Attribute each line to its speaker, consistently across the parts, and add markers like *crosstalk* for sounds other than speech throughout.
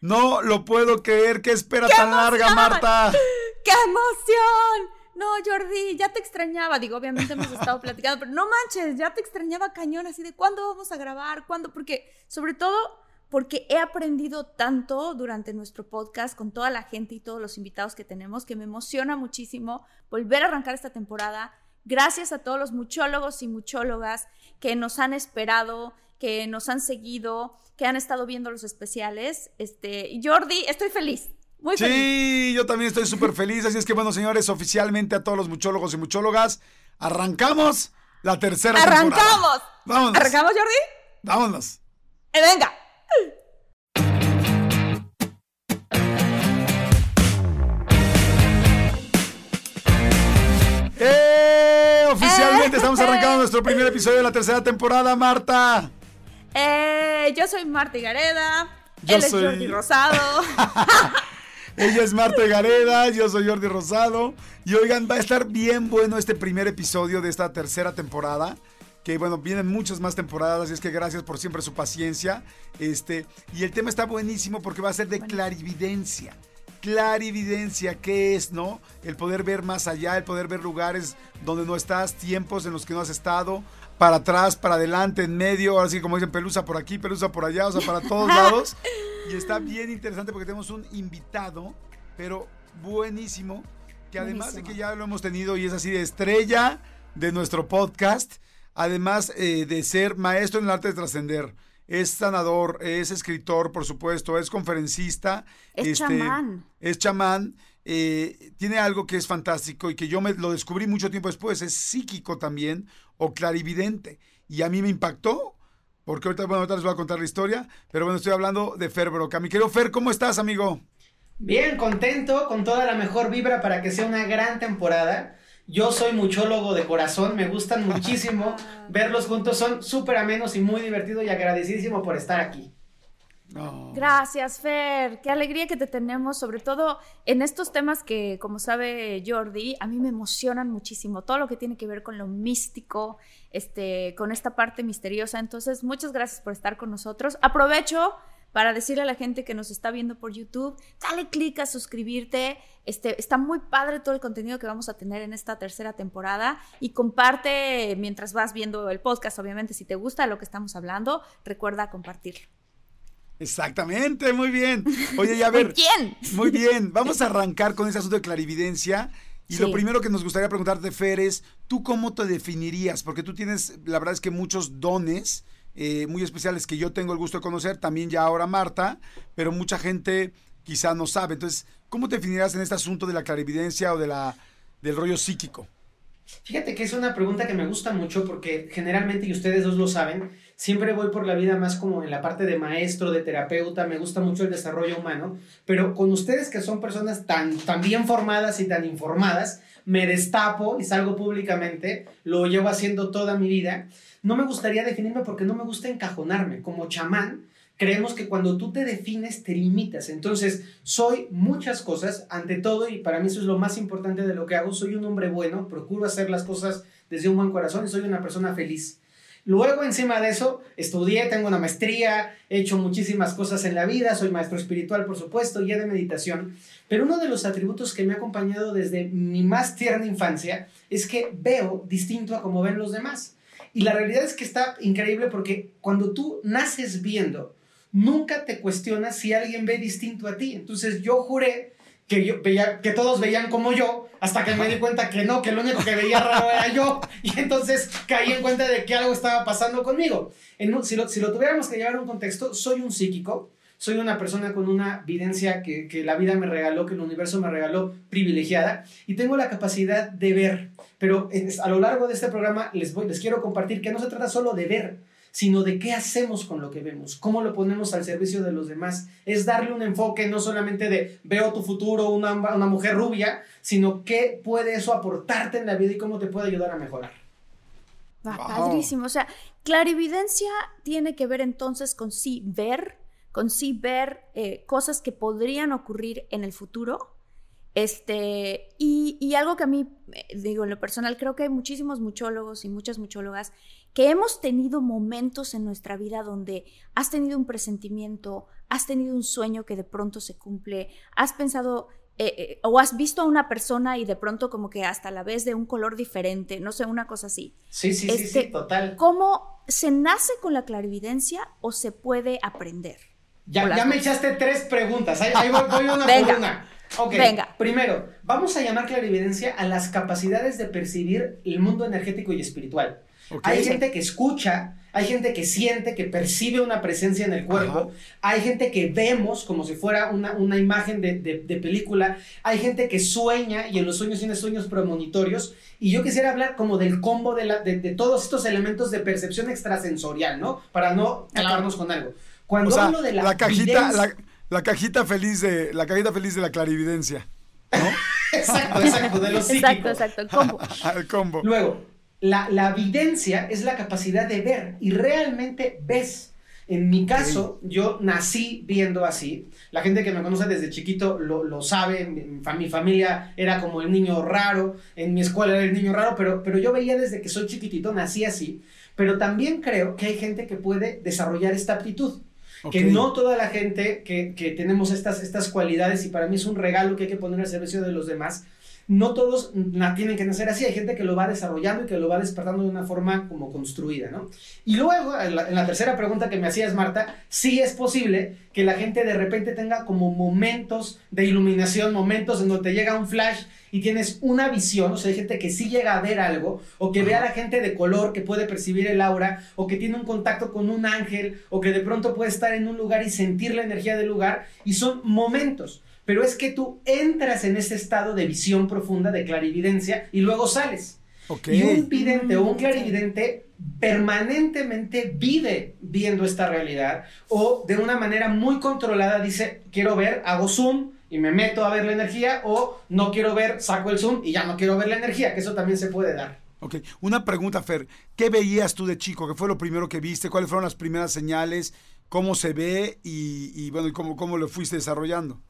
Speaker 1: No lo puedo creer. ¿Qué espera tan larga, Marta? *laughs*
Speaker 2: ¡Qué emoción! No, Jordi, ya te extrañaba. Digo, obviamente hemos estado *laughs* platicando, pero no manches, ya te extrañaba cañón, así de cuándo vamos a grabar, cuándo, porque sobre todo porque he aprendido tanto durante nuestro podcast con toda la gente y todos los invitados que tenemos que me emociona muchísimo volver a arrancar esta temporada. Gracias a todos los muchólogos y muchólogas que nos han esperado, que nos han seguido, que han estado viendo los especiales. Este, Jordi, estoy feliz. Muy feliz.
Speaker 1: Sí, yo también estoy súper feliz. Así es que, bueno, señores, oficialmente a todos los muchólogos y muchólogas, arrancamos la tercera
Speaker 2: ¡Arrancamos!
Speaker 1: temporada. ¡Vámonos!
Speaker 2: ¿Arrancamos, Jordi?
Speaker 1: ¡Vámonos!
Speaker 2: Eh, venga.
Speaker 1: ¡Eh! Oficialmente estamos arrancando *laughs* nuestro primer episodio de la tercera temporada, Marta.
Speaker 2: Eh, yo soy Marta Gareda.
Speaker 1: Yo
Speaker 2: él
Speaker 1: soy-
Speaker 2: es Jordi Rosado. *laughs*
Speaker 1: Ella es Marta Gareda, yo soy Jordi Rosado. Y oigan, va a estar bien bueno este primer episodio de esta tercera temporada. Que bueno, vienen muchas más temporadas, así es que gracias por siempre su paciencia. Este, y el tema está buenísimo porque va a ser de clarividencia. Clarividencia, ¿qué es, no? El poder ver más allá, el poder ver lugares donde no estás, tiempos en los que no has estado, para atrás, para adelante, en medio, ahora sí como dicen, pelusa por aquí, pelusa por allá, o sea, para todos *laughs* lados. Y está bien interesante porque tenemos un invitado, pero buenísimo, que además de que ya lo hemos tenido y es así de estrella de nuestro podcast, además eh, de ser maestro en el arte de trascender. Es sanador, es escritor, por supuesto, es conferencista.
Speaker 2: Es chamán.
Speaker 1: Es chamán. eh, tiene algo que es fantástico y que yo me lo descubrí mucho tiempo después. Es psíquico también o clarividente. Y a mí me impactó porque ahorita, bueno, ahorita les voy a contar la historia, pero bueno, estoy hablando de Fer Broca. Mi querido Fer, ¿cómo estás, amigo?
Speaker 3: Bien, contento, con toda la mejor vibra para que sea una gran temporada. Yo soy muchólogo de corazón, me gustan muchísimo *laughs* verlos juntos, son súper amenos y muy divertidos y agradecidísimo por estar aquí.
Speaker 2: Gracias, Fer. Qué alegría que te tenemos, sobre todo en estos temas que, como sabe Jordi, a mí me emocionan muchísimo. Todo lo que tiene que ver con lo místico, este, con esta parte misteriosa. Entonces, muchas gracias por estar con nosotros. Aprovecho para decirle a la gente que nos está viendo por YouTube, dale clic a suscribirte. Este, está muy padre todo el contenido que vamos a tener en esta tercera temporada y comparte mientras vas viendo el podcast, obviamente, si te gusta lo que estamos hablando, recuerda compartirlo.
Speaker 1: Exactamente, muy bien. Oye, ya a ver.
Speaker 2: Muy bien.
Speaker 1: Muy bien. Vamos a arrancar con ese asunto de clarividencia. Y
Speaker 2: Sí.
Speaker 1: lo primero que nos gustaría preguntarte, Fer, es, ¿tú cómo te definirías? Porque tú tienes, la verdad es que muchos dones eh, muy especiales que yo tengo el gusto de conocer, también ya ahora Marta, pero mucha gente quizá no sabe. Entonces, ¿cómo te definirías en este asunto de la clarividencia o de la, del rollo psíquico?
Speaker 3: Fíjate que es una pregunta que me gusta mucho porque generalmente, y ustedes dos lo saben, siempre voy por la vida más como en la parte de maestro, de terapeuta, me gusta mucho el desarrollo humano, pero con ustedes que son personas tan, tan bien formadas y tan informadas, me destapo y salgo públicamente, lo llevo haciendo toda mi vida. No me gustaría definirme porque no me gusta encajonarme. Como chamán, creemos que cuando tú te defines te limitas. Entonces, soy muchas cosas, ante todo, y para mí eso es lo más importante de lo que hago, soy un hombre bueno, procuro hacer las cosas desde un buen corazón y soy una persona feliz. Luego, encima de eso, estudié, tengo una maestría, he hecho muchísimas cosas en la vida, soy maestro espiritual, por supuesto, guía de meditación, pero uno de los atributos que me ha acompañado desde mi más tierna infancia es que veo distinto a como ven los demás. Y la realidad es que está increíble porque cuando tú naces viendo, nunca te cuestionas si alguien ve distinto a ti. Entonces yo juré que, yo veía, que todos veían como yo, hasta que me di cuenta que no, que lo único que veía raro era yo. Y entonces caí en cuenta de que algo estaba pasando conmigo. En, si, lo, si lo tuviéramos que llevar a un contexto, soy un psíquico, soy una persona con una videncia que, que, la vida me regaló, que el universo me regaló privilegiada y tengo la capacidad de ver. Pero a lo largo de este programa les, voy, les quiero compartir que no se trata solo de ver, sino de qué hacemos con lo que vemos, cómo lo ponemos al servicio de los demás. Es darle un enfoque no solamente de veo tu futuro, una, una mujer rubia, sino qué puede eso aportarte en la vida y cómo te puede ayudar a mejorar.
Speaker 2: Va, Padrísimo. O sea, clarividencia tiene que ver entonces con sí ver, con sí ver eh, cosas que podrían ocurrir en el futuro. Este, y, y algo que a mí, eh, digo, en lo personal, creo que hay muchísimos muchólogos y muchas muchólogas que hemos tenido momentos en nuestra vida donde has tenido un presentimiento, has tenido un sueño que de pronto se cumple, has pensado eh, eh, o has visto a una persona y de pronto como que hasta la vez de un color diferente, no sé, una cosa así.
Speaker 3: Sí, sí, sí, sí,
Speaker 2: Este,
Speaker 3: total.
Speaker 2: ¿Cómo se nace con la clarividencia o se puede aprender?
Speaker 3: Ya, me echaste tres preguntas. Ahí, ahí voy, voy una *laughs*
Speaker 2: Venga.
Speaker 3: por una. Ok,
Speaker 2: Venga.
Speaker 3: Primero, vamos a llamar clarividencia a las capacidades de percibir el mundo energético y espiritual.
Speaker 1: Ok.
Speaker 3: Hay gente que escucha, hay gente que siente, que percibe una presencia en el cuerpo, hay gente que vemos como si fuera una, una imagen de, de- de película, hay gente que sueña y en los sueños tiene sueños premonitorios. Y yo quisiera hablar como del combo de, la- de, de todos estos elementos de percepción extrasensorial, ¿no? Para no clavarnos con algo. Cuando
Speaker 1: O sea,
Speaker 3: hablo de la,
Speaker 1: la, cajita, la, la cajita feliz de la cajita feliz de la clarividencia. *laughs*
Speaker 3: Exacto, exacto, de los
Speaker 2: Exacto, exacto, el combo. *laughs*
Speaker 1: El combo.
Speaker 3: Luego, la, la videncia es la capacidad de ver y realmente ves. En mi caso, yo nací viendo así. La gente que me conoce desde chiquito lo, lo sabe. Mi familia era como el niño raro. En mi escuela era el niño raro. Pero, pero yo veía desde que soy chiquitito, nací así. Pero también creo que hay gente que puede desarrollar esta aptitud. Que no toda la gente que, que tenemos estas, estas cualidades, y para mí es un regalo que hay que poner al servicio de los demás, no todos la tienen que nacer así, hay gente que lo va desarrollando y que lo va despertando de una forma como construida, ¿no? Y luego, en la, en la tercera pregunta que me hacías, Marta, sí es posible que la gente de repente tenga como momentos de iluminación, momentos en donde te llega un flash y tienes una visión, o sea, hay gente que sí llega a ver algo, o que ve a la gente de color, que puede percibir el aura, o que tiene un contacto con un ángel, o que de pronto puede estar en un lugar y sentir la energía del lugar, y son momentos. Pero es que tú entras en ese estado de visión profunda, de clarividencia, y luego sales.
Speaker 1: Ok.
Speaker 3: Y un vidente o un
Speaker 2: Mm,
Speaker 3: clarividente permanentemente vive viendo esta realidad o de una manera muy controlada dice, quiero ver, hago zoom y me meto a ver la energía o no quiero ver, saco el zoom y ya no quiero ver la energía, que eso también se puede dar.
Speaker 1: Ok, una pregunta, Fer. ¿Qué veías tú de chico? ¿Qué fue lo primero que viste? ¿Cuáles fueron las primeras señales? ¿Cómo se ve? Y, y, bueno, ¿y cómo, cómo lo fuiste desarrollando?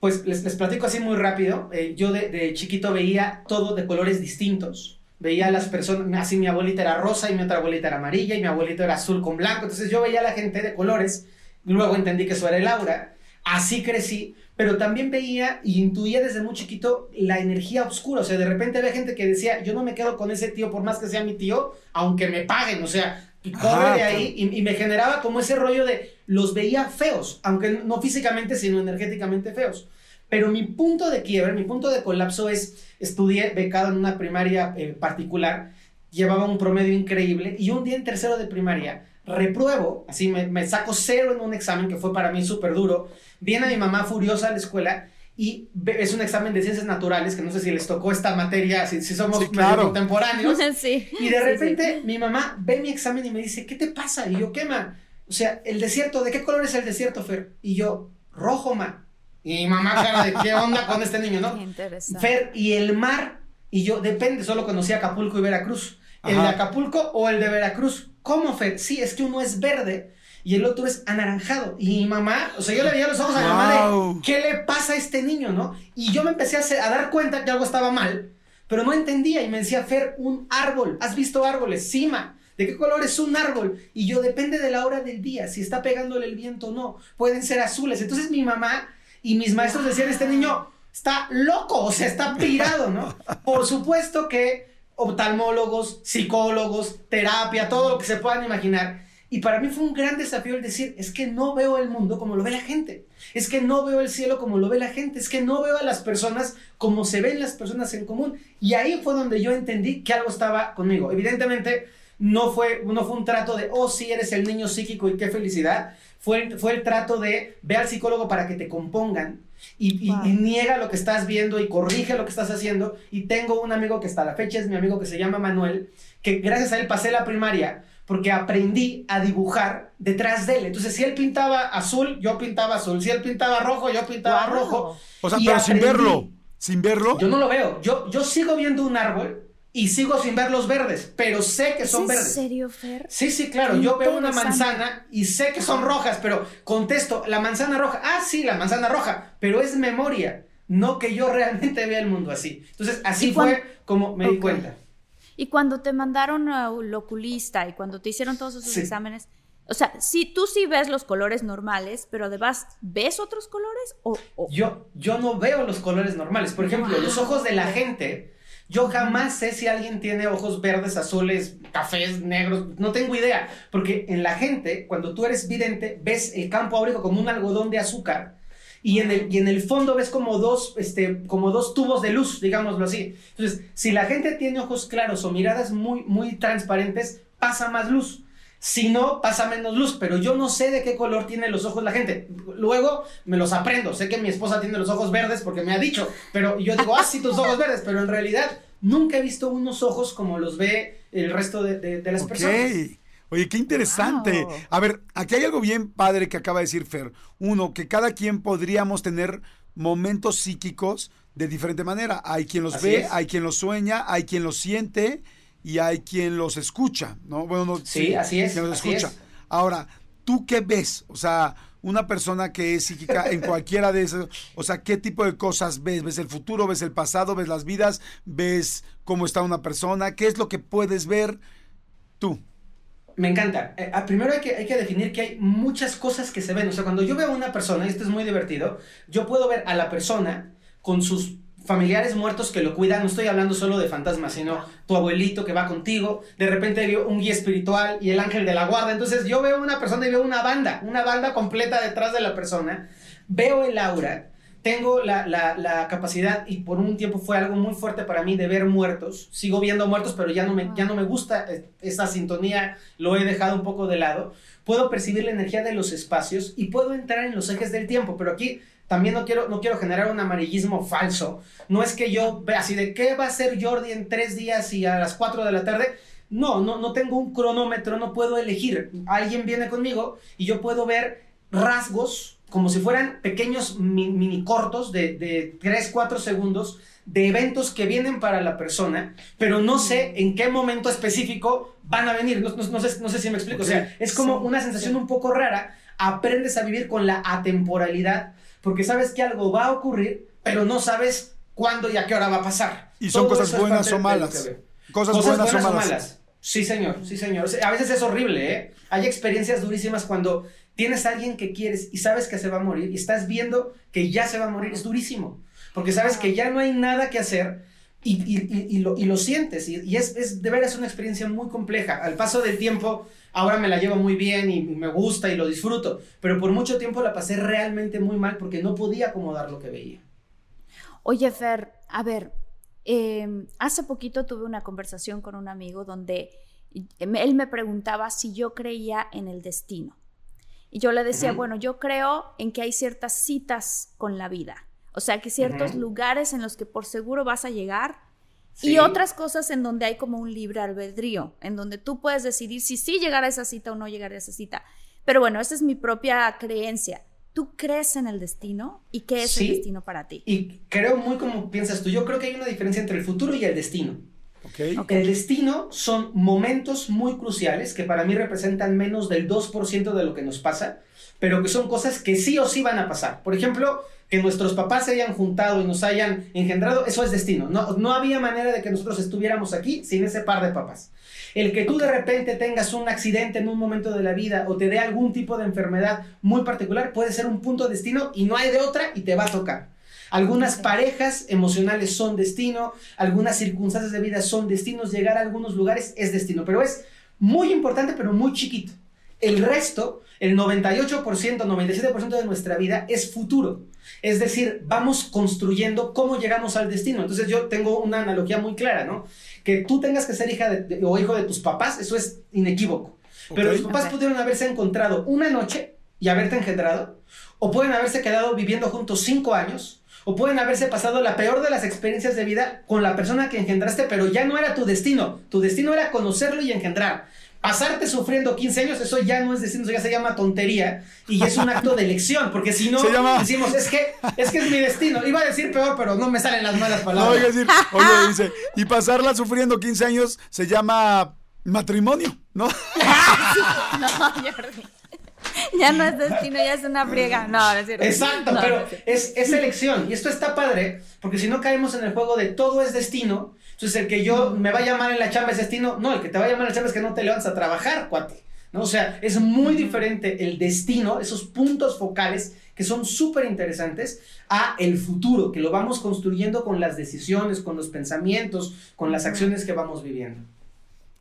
Speaker 3: Pues les, platico así muy rápido. Eh, yo de, de chiquito veía todo de colores distintos. Veía a las personas, así mi abuelita era rosa y mi otra abuelita era amarilla y mi abuelito era azul con blanco. Entonces yo veía a la gente de colores. Luego entendí que eso era el aura. Así crecí. Pero también veía y intuía desde muy chiquito la energía oscura. O sea, de repente había gente que decía, yo no me quedo con ese tío por más que sea mi tío, aunque me paguen. O sea, y corre
Speaker 1: Ajá,
Speaker 3: de ahí y, y me generaba como ese rollo de los veía feos, aunque no físicamente, sino energéticamente feos. Pero mi punto de quiebre, mi punto de colapso es, estudié becado en una primaria eh, particular, llevaba un promedio increíble y un día en tercero de primaria repruebo, así me, me saco cero en un examen que fue para mí súper duro, viene mi mamá furiosa a la escuela y es un examen de ciencias naturales, que no sé si les tocó esta materia, si, si somos
Speaker 1: Sí, claro.
Speaker 3: contemporáneos. *laughs*
Speaker 2: sí.
Speaker 3: Y de
Speaker 2: Sí,
Speaker 3: repente mi mamá ve mi examen y me dice, ¿qué te pasa? Y yo, ¿qué, ma? O sea, el desierto, ¿de qué color es el desierto, Fer? Y yo, rojo, ma. Y mi mamá, cara de qué onda con este niño,
Speaker 2: sí.
Speaker 3: ¿no? *laughs*
Speaker 2: Interesante.
Speaker 3: Fer, y el mar. Y yo, depende, solo conocí Acapulco y Veracruz. ¿El de
Speaker 1: Ajá.
Speaker 3: Acapulco o el de Veracruz? ¿Cómo, Fer? Sí, es que uno es verde y el otro es anaranjado. Y mi mamá, o sea, yo le veía los ojos a mi mamá de, ¿qué le pasa a este niño, no? Y yo me empecé a, hacer- a dar cuenta que algo estaba mal, pero no entendía. Y me decía, Fer, un árbol. ¿Has visto árboles? Sí, ma. ¿De qué color es un árbol? Y yo, depende de la hora del día, si está pegándole el viento o no. Pueden ser azules. Entonces mi mamá y mis maestros decían, este niño está loco, o sea, está pirado, ¿no? Por supuesto que oftalmólogos, psicólogos, terapia, todo lo que se puedan imaginar. Y para mí fue un gran desafío el decir, es que no veo el mundo como lo ve la gente, es que no veo el cielo como lo ve la gente, es que no veo a las personas como se ven las personas en común. Y ahí fue donde yo entendí que algo estaba conmigo. Evidentemente, no fue, no fue un trato de, oh, sí, eres el niño psíquico y qué felicidad. Fue, fue el trato de, ve al psicólogo para que te compongan y, y, niega lo que estás viendo y corrige lo que estás haciendo. Y tengo un amigo que hasta la fecha es mi amigo que se llama Manuel, que gracias a él pasé la primaria porque aprendí a dibujar detrás de él. Entonces, si él pintaba azul, yo pintaba azul. Si él pintaba rojo, yo pintaba rojo.
Speaker 1: O sea, pero sin verlo. Sin verlo.
Speaker 3: Yo no lo veo. Yo, yo sigo viendo un árbol y sigo sin ver los verdes, pero sé que son verdes.
Speaker 2: ¿En serio, Fer?
Speaker 3: Sí, sí, claro. Yo veo una manzana y sé que son rojas, pero contesto, la manzana roja. Ah, sí, la manzana roja, pero es memoria, no que yo *laughs* realmente vea el mundo así. Entonces, así fue como me di cuenta.
Speaker 2: Y cuando te mandaron al oculista y cuando te hicieron todos esos exámenes, o sea, si tú sí ves los colores normales, pero además, ¿ves otros colores? O,
Speaker 3: Yo, yo no veo los colores normales. Por ejemplo, los ojos de la gente, yo jamás sé si alguien tiene ojos verdes, azules, cafés, negros, no tengo idea. Porque en la gente, cuando tú eres vidente, ves el campo áurico como un algodón de azúcar y en el, y en el fondo ves como dos, este, como dos tubos de luz, digámoslo así. Entonces, si la gente tiene ojos claros o miradas muy, muy transparentes, pasa más luz. Si no, pasa menos luz, pero yo no sé de qué color tiene los ojos la gente. Luego me los aprendo. Sé que mi esposa tiene los ojos verdes porque me ha dicho, pero yo digo, ah, sí, tus ojos verdes, pero en realidad nunca he visto unos ojos como los ve el resto de, de, las personas.
Speaker 1: Oye, qué interesante. A ver, aquí hay algo bien padre que acaba de decir Fer. Uno, que cada quien podríamos tener momentos psíquicos de diferente manera. Hay quien los ve, hay quien los sueña, hay quien los siente y hay quien los escucha, ¿no?
Speaker 3: Bueno, sí, así es.
Speaker 1: Quien los escucha. Ahora, ¿tú qué ves? O sea, una persona que es psíquica en cualquiera de esas, o sea, ¿qué tipo de cosas ves? ¿Ves el futuro? ¿Ves el pasado? ¿Ves las vidas? ¿Ves cómo está una persona? ¿Qué es lo que puedes ver tú?
Speaker 3: Me encanta. Eh, ah, primero hay que, hay que definir que hay muchas cosas que se ven. O sea, cuando yo veo a una persona, y esto es muy divertido, yo puedo ver a la persona con sus familiares muertos que lo cuidan, no estoy hablando solo de fantasmas, sino tu abuelito que va contigo, de repente veo un guía espiritual y el ángel de la guarda, entonces yo veo una persona y veo una banda, una banda completa detrás de la persona, veo el aura, tengo la, la, capacidad, y por un tiempo fue algo muy fuerte para mí de ver muertos. Sigo viendo muertos, pero ya no, me, ya no me gusta eh, esa sintonía, lo he dejado un poco de lado. Puedo percibir la energía de los espacios y puedo entrar en los ejes del tiempo, pero aquí también no quiero, no quiero generar un amarillismo falso. No es que yo vea así de qué va a ser Jordi en tres días y a las cuatro de la tarde. No, no, no tengo un cronómetro, no puedo elegir. Alguien viene conmigo y yo puedo ver rasgos como si fueran pequeños mini, cortos de, de 3, 4 segundos de eventos que vienen para la persona, pero no sé en qué momento específico van a venir. No, sé, no sé, si me explico. O sea, es como una sensación un poco rara. Aprendes a vivir con la atemporalidad porque sabes que algo va a ocurrir, pero no sabes cuándo y a qué hora va a pasar.
Speaker 1: ¿Y son cosas buenas o malas? Cosas, buenas, o malas.
Speaker 3: Sí, señor, sí, señor. A veces es horrible, ¿eh? Hay experiencias durísimas cuando tienes a alguien que quieres y sabes que se va a morir y estás viendo que ya se va a morir, es durísimo, porque sabes que ya no hay nada que hacer y, lo, sientes y, es, es, de veras una experiencia muy compleja. Al paso del tiempo, ahora me la llevo muy bien y, me gusta y lo disfruto, pero por mucho tiempo la pasé realmente muy mal porque no podía acomodar lo que veía.
Speaker 2: Oye, Fer, a ver, em, hace poquito tuve una conversación con un amigo donde él me preguntaba si yo creía en el destino. Y yo le decía, bueno, yo creo en que hay ciertas citas con la vida. O sea, que ciertos lugares en los que por seguro vas a llegar y otras cosas en donde hay como un libre albedrío, en donde tú puedes decidir si sí llegar a esa cita o no llegar a esa cita. Pero bueno, esa es mi propia creencia. ¿Tú crees en el destino? ¿Y qué es el destino para ti?
Speaker 3: Y creo muy como piensas tú. Yo creo que hay una diferencia entre el futuro y el destino. El destino son momentos muy cruciales que para mí representan menos del 2% de lo que nos pasa, pero que son cosas que sí o sí van a pasar. Por ejemplo, que nuestros papás se hayan juntado y nos hayan engendrado, eso es destino. No, no había manera de que nosotros estuviéramos aquí sin ese par de papás. El que tú de repente tengas un accidente en un momento de la vida o te dé algún tipo de enfermedad muy particular puede ser un punto de destino y no hay de otra y te va a tocar. Algunas parejas emocionales son destino, algunas circunstancias de vida son destinos, llegar a algunos lugares es destino, pero es muy importante, pero muy chiquito. El resto, el 98%, 97% de nuestra vida es futuro. Es decir, vamos construyendo cómo llegamos al destino. Entonces yo tengo una analogía muy clara, ¿no? Que tú tengas que ser hija de, o hijo de tus papás, eso es inequívoco. Pero los papás pudieron haberse encontrado una noche y haberte engendrado, o pueden haberse quedado viviendo juntos cinco años, o pueden haberse pasado la peor de las experiencias de vida con la persona que engendraste, pero ya no era tu destino. Tu destino era conocerlo y engendrar. Pasarte sufriendo 15 años, eso ya no es destino, eso ya se llama tontería y es un acto de elección, porque si no decimos, es que, es que es mi destino. Iba a decir peor, pero no me salen las malas palabras.
Speaker 1: No, decir, oye, dice, y pasarla sufriendo 15 años se llama matrimonio, ¿no?
Speaker 2: no, *laughs* ya no es destino, ya es una friega. No, no es cierto.
Speaker 3: Exacto, pero es, es, elección. Y esto está padre, porque si no caemos en el juego de todo es destino, entonces el que yo me va a llamar en la chamba es destino. No, el que te va a llamar en la chamba es que no te levantas a trabajar, cuate. ¿no? O sea, es muy diferente el destino, esos puntos focales que son súper interesantes, a el futuro, que lo vamos construyendo con las decisiones, con los pensamientos, con las acciones que vamos viviendo.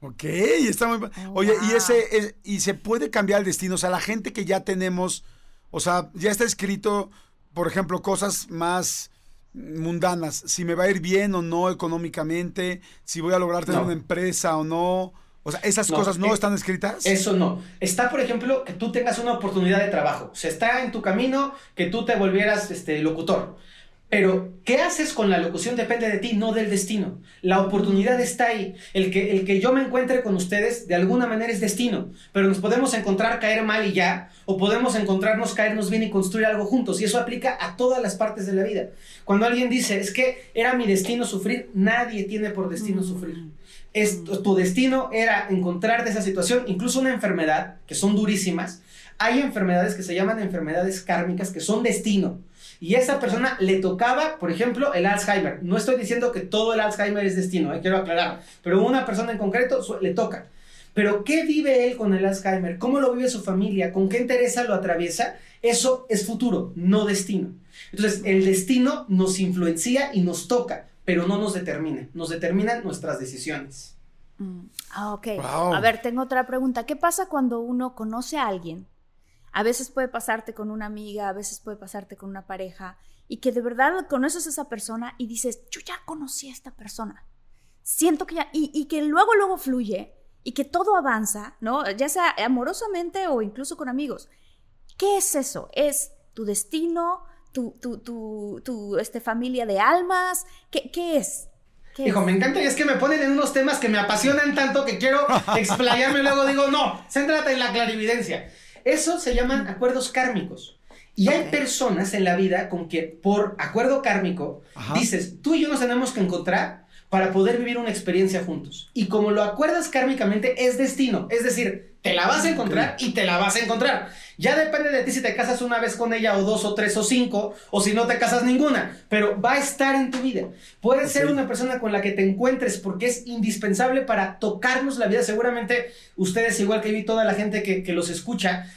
Speaker 1: Ok, está muy... Oh, Oye, y ese, y se puede cambiar el destino, o sea, la gente que ya tenemos, o sea, ya está escrito, por ejemplo, cosas más mundanas, si me va a ir bien o no económicamente, si voy a lograr tener una empresa o no. O sea, esas cosas no eh, están escritas.
Speaker 3: Eso no. Está, por ejemplo, que tú tengas una oportunidad de trabajo. O sea, está en tu camino que tú te volvieras este, locutor. Pero, ¿qué haces con la locución? Depende de ti, no del destino. La oportunidad está ahí. El que, el que yo me encuentre con ustedes, de alguna manera es destino. Pero nos podemos encontrar, caer mal y ya. O podemos encontrarnos, caernos bien y construir algo juntos. Y eso aplica a todas las partes de la vida. Cuando alguien dice, es que era mi destino sufrir, nadie tiene por destino sufrir. Es, tu destino era encontrarte esa situación, incluso una enfermedad, que son durísimas. Hay enfermedades que se llaman enfermedades kármicas, que son destino y esa persona le tocaba, por ejemplo, el Alzheimer. No estoy diciendo que todo el Alzheimer es destino, eh, quiero aclarar, pero una persona en concreto le toca. Pero ¿qué vive él con el Alzheimer? ¿Cómo lo vive su familia? ¿Con qué interesa lo atraviesa? Eso es futuro, no destino. Entonces, el destino nos influencia y nos toca, pero no nos determina. Nos determinan nuestras decisiones.
Speaker 2: Mm, ah, ok. A ver, tengo otra pregunta. ¿Qué pasa cuando uno conoce a alguien a veces puede pasarte con una amiga, a veces puede pasarte con una pareja y que de verdad conoces a esa persona y dices, yo ya conocí a esta persona. Siento que ya, y, que luego, luego fluye y que todo avanza, ¿no? Ya sea amorosamente o incluso con amigos. ¿Qué es eso? ¿Es tu destino? ¿Tu, tu, tu, tu este, familia de almas? ¿Qué, qué es?
Speaker 3: Hijo, me encanta y es que me ponen en unos temas que me apasionan tanto que quiero *laughs* explayarme y luego digo, no, céntrate en la clarividencia. Eso se llaman acuerdos kármicos. Y hay personas en la vida con que por acuerdo kármico dices, tú y yo nos tenemos que encontrar para poder vivir una experiencia juntos. Y como lo acuerdas kármicamente, es destino. Es decir, te la vas a encontrar y te la vas a encontrar. Ya depende de ti si te casas una vez con ella o dos o tres o cinco o si no te casas ninguna, pero va a estar en tu vida. Puede ser una persona con la que te encuentres porque es indispensable para tocarnos la vida. Seguramente ustedes, igual que vi toda la gente que, que los escucha,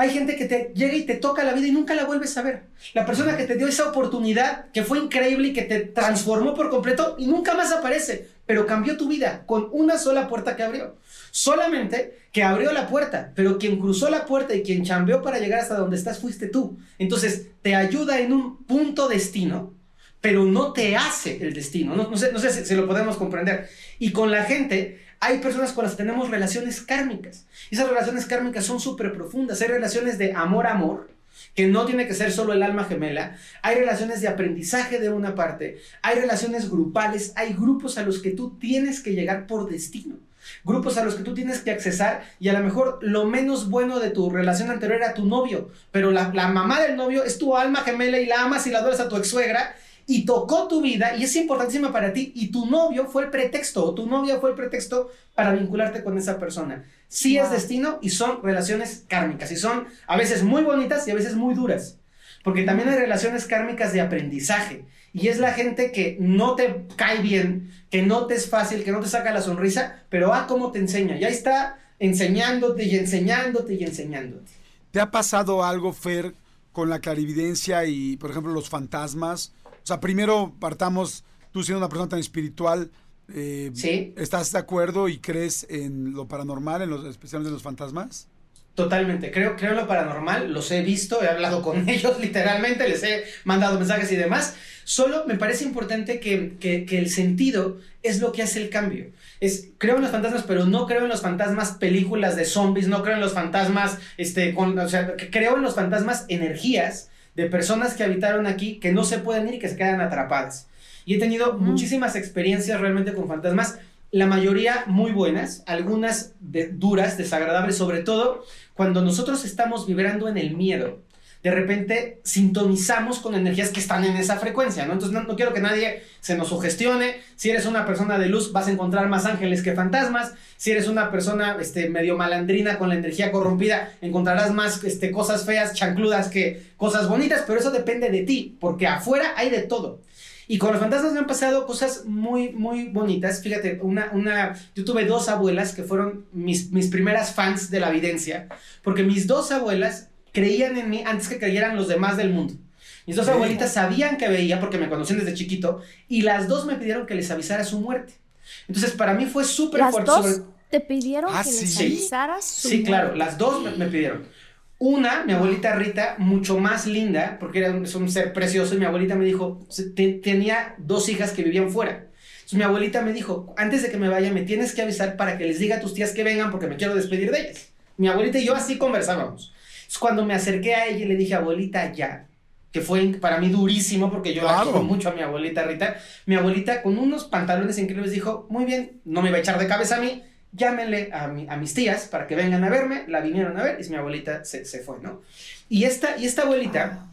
Speaker 3: hay gente que te llega y te toca la vida y nunca la vuelves a ver. La persona que te dio esa oportunidad, que fue increíble y que te transformó por completo y nunca más aparece, pero cambió tu vida con una sola puerta que abrió. Solamente que abrió la puerta, pero quien cruzó la puerta y quien chambeó para llegar hasta donde estás fuiste tú. Entonces, te ayuda en un punto destino, pero no te hace el destino. No, sé, no sé si, si lo podemos comprender. Y con la gente hay personas con las que tenemos relaciones kármicas. Esas relaciones kármicas son súper profundas. Hay relaciones de amor-amor, que no tiene que ser solo el alma gemela. Hay relaciones de aprendizaje de una parte. Hay relaciones grupales. Hay grupos a los que tú tienes que llegar por destino. Grupos a los que tú tienes que accesar y a lo mejor lo menos bueno de tu relación anterior era tu novio, pero la, la mamá del novio es tu alma gemela y la amas y la adoras a tu ex suegra y tocó tu vida y es importantísima para ti y tu novio fue el pretexto o tu novia fue el pretexto para vincularte con esa persona. Sí es destino y son relaciones kármicas y son a veces muy bonitas y a veces muy duras. Porque también hay relaciones kármicas de aprendizaje y es la gente que no te cae bien, que no te es fácil, que no te saca la sonrisa, pero a cómo te enseña. Ya está enseñándote y enseñándote y enseñándote.
Speaker 1: ¿Te ha pasado algo, Fer, con la clarividencia y, por ejemplo, los fantasmas? O sea, primero partamos, tú siendo una persona tan espiritual, eh,
Speaker 3: Sí.
Speaker 1: ¿estás de acuerdo y crees en lo paranormal, en los, especialmente en los fantasmas?
Speaker 3: Totalmente, creo, creo en lo paranormal, los he visto, he hablado con *laughs* ellos literalmente, les he mandado mensajes y demás. Solo me parece importante que, que- que el sentido es lo que hace el cambio. Es, creo en los fantasmas, pero no creo en los fantasmas películas de zombies, no creo en los fantasmas, este, con, o sea, que creo en los fantasmas energías de personas que habitaron aquí que no se pueden ir y que se quedan atrapadas. Y he tenido muchísimas experiencias realmente con fantasmas, la mayoría muy buenas, algunas duras, desagradables, sobre todo cuando nosotros estamos vibrando en el miedo. De repente sintonizamos con energías que están en esa frecuencia, ¿no? Entonces no, no quiero que nadie se nos sugestione. Si eres una persona de luz, vas a encontrar más ángeles que fantasmas. Si eres una persona este, medio malandrina con la energía corrompida, encontrarás más este, cosas feas, chancludas que cosas bonitas, pero eso depende de ti, porque afuera hay de todo. Y con los fantasmas me han pasado cosas muy, muy bonitas. Fíjate, una, una, yo tuve dos abuelas que fueron mis, mis primeras fans de la evidencia, porque mis dos abuelas creían en mí antes que creyeran los demás del mundo. Mis dos
Speaker 1: Sí.
Speaker 3: abuelitas sabían que veía porque me conocían desde chiquito y las dos me pidieron que les avisara su muerte. Entonces para mí fue súper
Speaker 2: Las
Speaker 3: fuerte.
Speaker 2: dos
Speaker 3: sobre-
Speaker 2: te pidieron
Speaker 1: Ah,
Speaker 2: que les
Speaker 1: ¿sí?
Speaker 2: avisaras su
Speaker 3: Sí, claro,
Speaker 2: muerte.
Speaker 3: las dos me, me pidieron. Una, mi abuelita Rita, mucho más linda, porque era un, es un ser precioso, y mi abuelita me dijo, te- tenía dos hijas que vivían fuera. Entonces mi abuelita me dijo, antes de que me vaya, me tienes que avisar para que les diga a tus tías que vengan porque me quiero despedir de ellas. Mi abuelita y yo así conversábamos. Entonces cuando me acerqué a ella y le dije, abuelita, ya, que fue para mí durísimo porque yo la
Speaker 1: Claro.
Speaker 3: quiero mucho a mi abuelita Rita, mi abuelita con unos pantalones increíbles dijo, muy bien, no me iba a echar de cabeza a mí, llámenle a, mi- a mis tías para que vengan a verme, la vinieron a ver y mi abuelita se, se fue, ¿no? Y esta, y esta abuelita,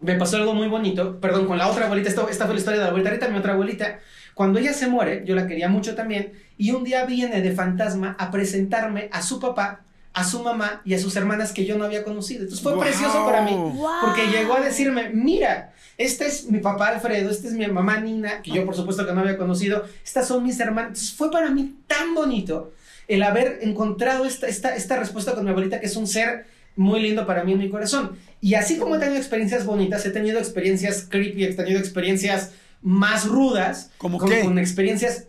Speaker 3: me pasó algo muy bonito, perdón, con la otra abuelita, esta, esta fue la historia de la abuelita Rita, mi otra abuelita, cuando ella se muere, yo la quería mucho también, y un día viene de fantasma a presentarme a su papá, a su mamá y a sus hermanas que yo no había conocido. Entonces fue
Speaker 1: ¡Guau!
Speaker 3: precioso para mí,
Speaker 2: ¡Guau!
Speaker 3: porque llegó a decirme, mira, este es mi papá Alfredo, esta es mi mamá Nina, que yo por supuesto que no había conocido, estas son mis hermanas. Entonces fue para mí tan bonito el haber encontrado esta, esta, esta respuesta con mi abuelita, que es un ser muy lindo para mí en mi corazón. Y así como he tenido experiencias bonitas, he tenido experiencias creepy, he tenido experiencias más rudas,
Speaker 1: ¿Cómo
Speaker 3: con,
Speaker 1: qué?
Speaker 3: con experiencias...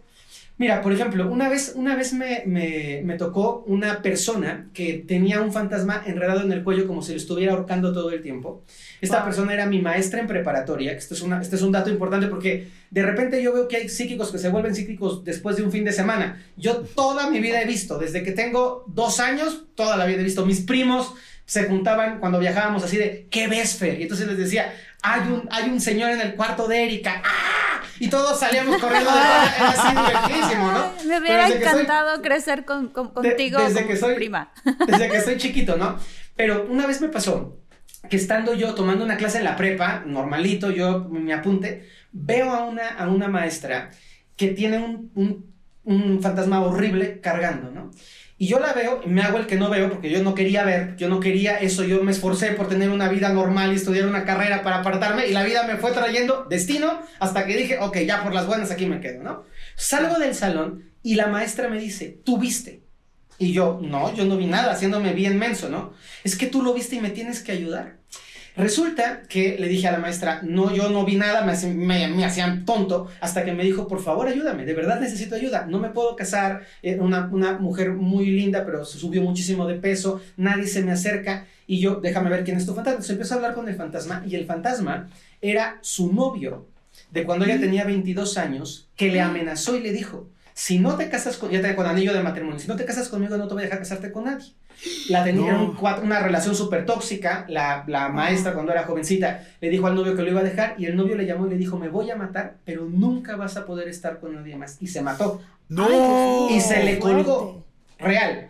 Speaker 3: Mira, por ejemplo, una vez, una vez me, me, me tocó una persona que tenía un fantasma enredado en el cuello como si lo estuviera ahorcando todo el tiempo. Esta
Speaker 2: Wow.
Speaker 3: persona era mi maestra en preparatoria, que esto es, una, este es un dato importante porque de repente yo veo que hay psíquicos que se vuelven psíquicos después de un fin de semana. Yo toda mi vida he visto, desde que tengo dos años, toda la vida he visto. Mis primos se juntaban cuando viajábamos así de, ¿qué ves, Fer? Y entonces les decía, hay un, hay un señor en el cuarto de Erika. ¡Ah! Y todos salíamos corriendo de era así *laughs* divertidísimo, ¿no?
Speaker 2: Me hubiera
Speaker 3: que soy-
Speaker 2: encantado crecer con, con-
Speaker 3: de-
Speaker 2: contigo
Speaker 3: desde
Speaker 2: como
Speaker 3: que soy-
Speaker 2: prima. *laughs*
Speaker 3: desde que soy chiquito, ¿no? Pero una vez me pasó que estando yo tomando una clase en la prepa, normalito, yo me apunte, veo a una, a una maestra que tiene un, un- un fantasma horrible cargando, ¿no? Y yo la veo, y me hago el que no veo porque yo no quería ver, yo no quería eso, yo me esforcé por tener una vida normal y estudiar una carrera para apartarme y la vida me fue trayendo destino hasta que dije, ok, ya por las buenas aquí me quedo, ¿no? Salgo del salón y la maestra me dice, tú viste. Y yo, no, yo no vi nada, haciéndome bien menso, ¿no? Es que tú lo viste y me tienes que ayudar. Resulta que le dije a la maestra, no, yo no vi nada, me, hacían- me, me hacían tonto, hasta que me dijo, por favor, ayúdame, de verdad necesito ayuda, no me puedo casar, era una, una mujer muy linda, pero se subió muchísimo de peso, nadie se me acerca, y yo, déjame ver quién es tu fantasma. Entonces empiezo a hablar con el fantasma, y el fantasma era su novio, de cuando ella tenía 22 años, que le amenazó y le dijo, si no te casas con, ya te con anillo de matrimonio, si no te casas conmigo no te voy a dejar casarte con nadie. La tenía
Speaker 1: No.
Speaker 3: un una relación súper tóxica, la, la maestra cuando era jovencita le dijo al novio que lo iba a dejar y el novio le llamó y le dijo, me voy a matar, pero nunca vas a poder estar con nadie más. Y se mató,
Speaker 1: No.
Speaker 3: y se le
Speaker 2: fuerte.
Speaker 3: colgó, real.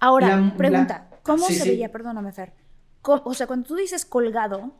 Speaker 2: Ahora,
Speaker 3: La-
Speaker 2: pregunta,
Speaker 3: la-
Speaker 2: ¿cómo
Speaker 3: sí,
Speaker 2: se
Speaker 3: sí.
Speaker 2: veía? Perdóname, Fer. O sea, cuando tú dices colgado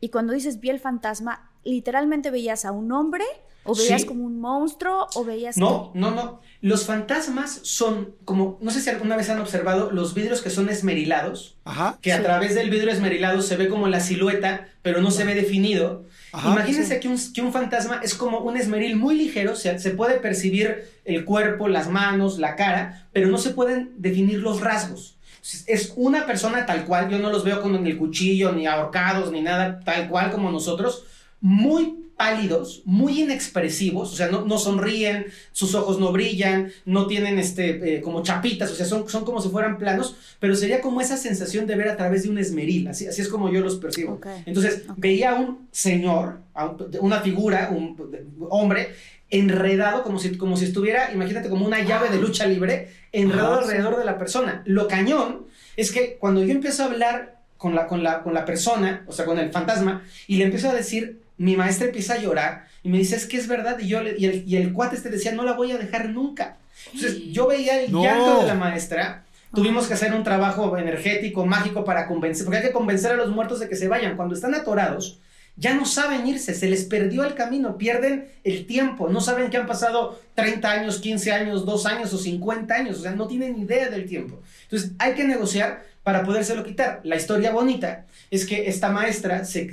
Speaker 2: y cuando dices vi el fantasma, ¿literalmente veías a un hombre? ¿O veías
Speaker 3: Sí.
Speaker 2: como un monstruo? ¿O veías
Speaker 3: No, no, no. Los fantasmas son como, no sé si alguna vez han observado los vidrios que son esmerilados,
Speaker 1: Ajá.
Speaker 3: que a través del vidrio esmerilado se ve como la silueta, pero no se ve definido.
Speaker 1: Ajá.
Speaker 3: Imagínense que, un, que un fantasma es como un esmeril muy ligero, o sea, se puede percibir el cuerpo, las manos, la cara, pero no se pueden definir los rasgos. Es- Es una persona tal cual, yo no los veo con el cuchillo, ni ahorcados, ni nada, tal cual como nosotros, muy pálidos, muy inexpresivos, o sea, no, no sonríen, sus ojos no brillan, no tienen este, eh, como chapitas, o sea, son, son como si fueran planos, pero sería como esa sensación de ver a través de un esmeril, así, así es como yo los percibo. Entonces, veía a un señor, a un- una figura, un hombre, enredado como si, como si estuviera, imagínate, como una llave de lucha libre, enredado
Speaker 1: sí.
Speaker 3: alrededor de la persona. Lo cañón es que cuando yo empiezo a hablar con la, con, la, con la persona, o sea, con el fantasma, y le empiezo a decir, mi maestra empieza a llorar y me dice, es que es verdad, y, yo le- y, el, y el cuate este decía, no la voy a dejar nunca. Entonces, yo veía el
Speaker 1: No.
Speaker 3: llanto de la maestra, tuvimos que hacer un trabajo energético, mágico para convencer, porque hay que convencer a los muertos de que se vayan. Cuando están atorados, ya no saben irse, se les perdió el camino, pierden el tiempo, no saben que han pasado 30 años, 15 años, 2 años o 50 años, o sea, no tienen idea del tiempo. Entonces, hay que negociar para podérselo quitar. La historia bonita es que esta maestra se,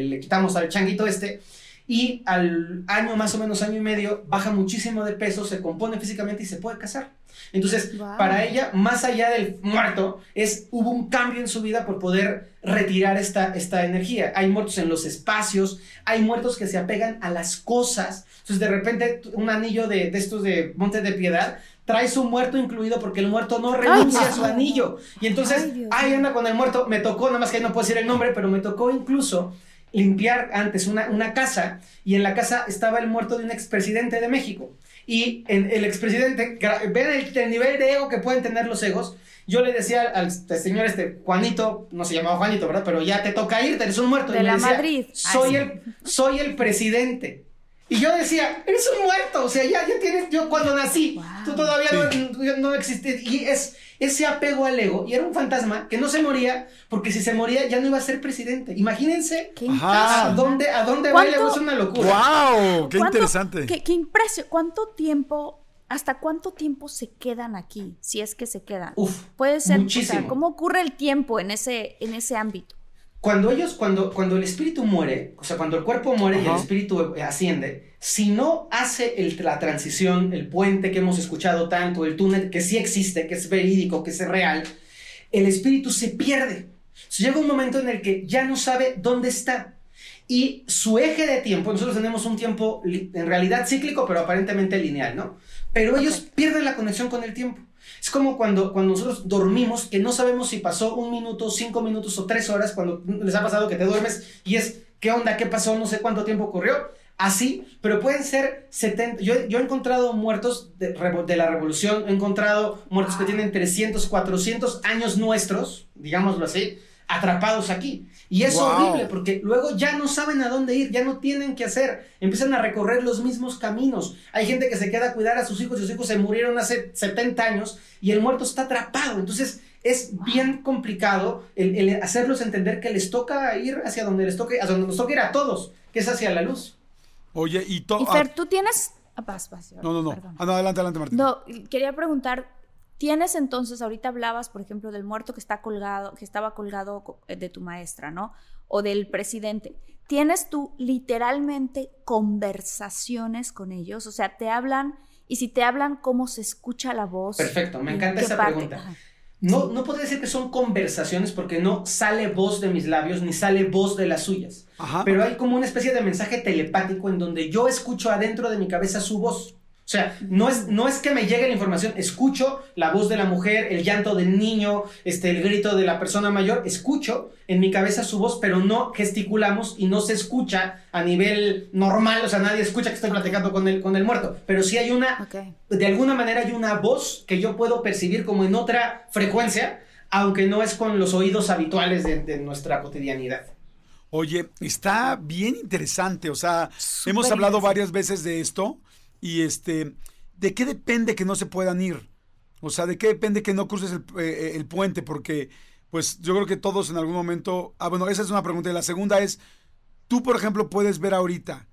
Speaker 3: le quitamos al changuito este y al año, más o menos año y medio, baja muchísimo de peso, se compone físicamente y se puede casar. Entonces,
Speaker 2: Wow.
Speaker 3: para ella, más allá del muerto, es, hubo un cambio en su vida por poder retirar esta, esta energía. Hay muertos en los espacios, hay muertos que se apegan a las cosas. Entonces, de repente, un anillo de, de estos de Monte de Piedad trae su muerto incluido porque el muerto no renuncia a su anillo. Y entonces,
Speaker 2: Ay,
Speaker 3: anda con el muerto. Me tocó, nada más que ahí no puedo decir el nombre, pero me tocó incluso limpiar antes una, una casa y en la casa estaba el muerto de un expresidente de México. Y en, el expresidente, ven el, el nivel de ego que pueden tener los egos. Yo le decía al, al señor este, Juanito, no se llamaba Juanito, ¿verdad? Pero ya te toca irte, eres un muerto.
Speaker 2: De
Speaker 3: y
Speaker 2: la
Speaker 3: decía,
Speaker 2: Madrid.
Speaker 3: Soy, el, soy el presidente. Y yo decía, eres un muerto, o sea, ya, ya tienes, yo cuando nací,
Speaker 2: Wow.
Speaker 3: tú todavía no, no existes. Y es ese apego al ego, y era un fantasma que no se moría, porque si se moría ya no iba a ser presidente. Imagínense a dónde, a dónde
Speaker 2: ¿Cuánto-
Speaker 3: baila, es una locura.
Speaker 1: ¡Wow! ¡Qué
Speaker 2: ¿Cuánto-
Speaker 1: interesante!
Speaker 2: Qué, qué impresión. ¿Cuánto tiempo, hasta cuánto tiempo se quedan aquí? Si es que se quedan.
Speaker 3: Uf,
Speaker 2: Puede ser, o
Speaker 3: muchísimo.
Speaker 2: sea, ¿cómo ocurre el tiempo en ese, en ese ámbito?
Speaker 3: Cuando ellos, cuando, cuando el espíritu muere, o sea, cuando el cuerpo muere y el
Speaker 1: Ajá.
Speaker 3: espíritu eh, asciende, si no hace el- la transición, el puente que hemos escuchado tanto, el túnel que sí existe, que es verídico, que es real, el espíritu se pierde. So, llega un momento en el que ya no sabe dónde está. Y su eje de tiempo, nosotros tenemos un tiempo en realidad cíclico, pero aparentemente lineal, ¿no? Pero ellos pierden la conexión con el tiempo. Es como cuando, cuando nosotros dormimos, que no sabemos si pasó un minuto, cinco minutos o tres horas, cuando les ha pasado que te duermes y es, ¿qué onda? ¿Qué pasó? No sé cuánto tiempo ocurrió. Así, pero pueden ser 70. Yo, yo he encontrado muertos de, la revolución, he encontrado muertos que tienen 300, 400 años nuestros, digámoslo así, atrapados aquí. Y es
Speaker 1: Wow.
Speaker 3: horrible porque luego ya no saben a dónde ir, ya no tienen qué hacer, empiezan a recorrer los mismos caminos. Hay gente que se queda a cuidar a sus hijos y sus hijos se murieron hace 70 años y el muerto está atrapado. Entonces es bien complicado el, el hacerlos entender que les toca ir hacia donde les toque, hacia donde nos toque ir a todos, que es hacia la luz.
Speaker 1: Oye, y todo.
Speaker 2: Y Fer, tú tienes... Ah, vas, vas,
Speaker 1: no, no, no. Ah, no, adelante, adelante, Martín.
Speaker 2: No, quería preguntar, tienes entonces, ahorita hablabas, por ejemplo, del muerto que está colgado, que estaba colgado co- eh, de tu maestra, ¿no? O del presidente. ¿Tienes tú literalmente conversaciones con ellos? O sea, te hablan, y si te hablan, ¿cómo se escucha la voz?
Speaker 3: Perfecto, me
Speaker 2: ¿En
Speaker 3: encanta esa
Speaker 2: parte?
Speaker 3: pregunta.
Speaker 2: Ajá.
Speaker 3: No, no podría decir que son conversaciones porque no sale voz de mis labios ni sale voz de las suyas.
Speaker 1: Ajá.
Speaker 3: Pero hay como una especie de mensaje telepático en donde yo escucho adentro de mi cabeza su voz. O sea, no es, no es que me llegue la información, escucho la voz de la mujer, el llanto del niño, este, el grito de la persona mayor, escucho en mi cabeza su voz, pero no gesticulamos y no se escucha a nivel normal, o sea, nadie escucha que estoy platicando con el, con el muerto, pero sí hay una, de alguna manera hay una voz que yo puedo percibir como en otra frecuencia, aunque no es con los oídos habituales de, de nuestra cotidianidad.
Speaker 1: Oye, está bien interesante. O sea, hemos hablado varias veces de esto. Y este, ¿de qué depende que no se puedan ir? O sea, ¿de qué depende que no cruces el, eh, el puente? Porque, pues, yo creo que todos en algún momento. Ah, bueno, esa es una pregunta. Y la segunda es: ¿tú, por ejemplo, puedes ver ahorita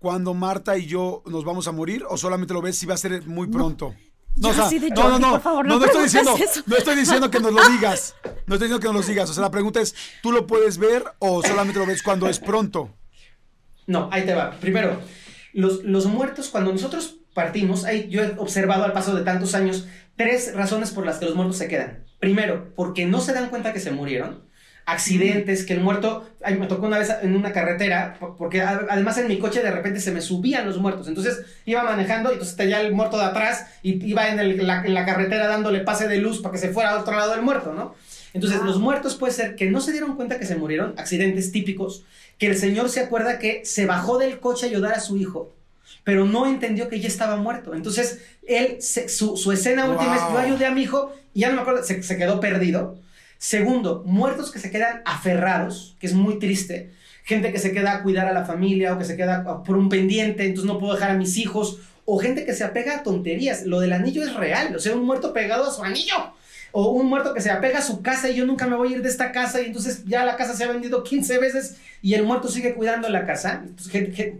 Speaker 1: cuando Marta y yo nos vamos a morir? ¿O solamente lo ves si va a ser muy pronto?
Speaker 2: Ya
Speaker 1: o sea, no, no, no,
Speaker 2: por favor,
Speaker 1: no,
Speaker 2: no
Speaker 1: no estoy diciendo,
Speaker 2: eso.
Speaker 1: no estoy diciendo que nos lo *laughs* digas, no estoy diciendo que nos lo digas, o sea, la pregunta es, ¿tú lo puedes ver o solamente lo ves cuando es pronto?
Speaker 3: No, ahí te va. Primero, los, los muertos, cuando nosotros partimos, hay, yo he observado al paso de tantos años tres razones por las que los muertos se quedan. Primero, porque no se dan cuenta que se murieron. accidentes, que el muerto, ay, me tocó una vez en una carretera, por- porque además en mi coche de repente se me subían los muertos, entonces iba manejando y entonces tenía el muerto de atrás y iba en, el- la, en la carretera dándole pase de luz para que se fuera a otro lado del muerto, ¿no? Entonces los muertos puede ser que no se dieron cuenta que se murieron, accidentes típicos, que el señor se acuerda que se bajó del coche a ayudar a su hijo, pero no entendió que ya estaba muerto. Entonces, él, se- su, su escena última es, yo ayudé a mi hijo y ya no me acuerdo, se, se quedó perdido. Segundo, muertos que se quedan aferrados, que es muy triste. Gente que se queda a cuidar a la familia o que se queda por un pendiente, entonces no puedo dejar a mis hijos. O gente que se apega a tonterías. Lo del anillo es real, o sea, un muerto pegado a su anillo. O un muerto que se apega a su casa y yo nunca me voy a ir de esta casa y entonces ya la casa se ha vendido 15 veces y el muerto sigue cuidando la casa.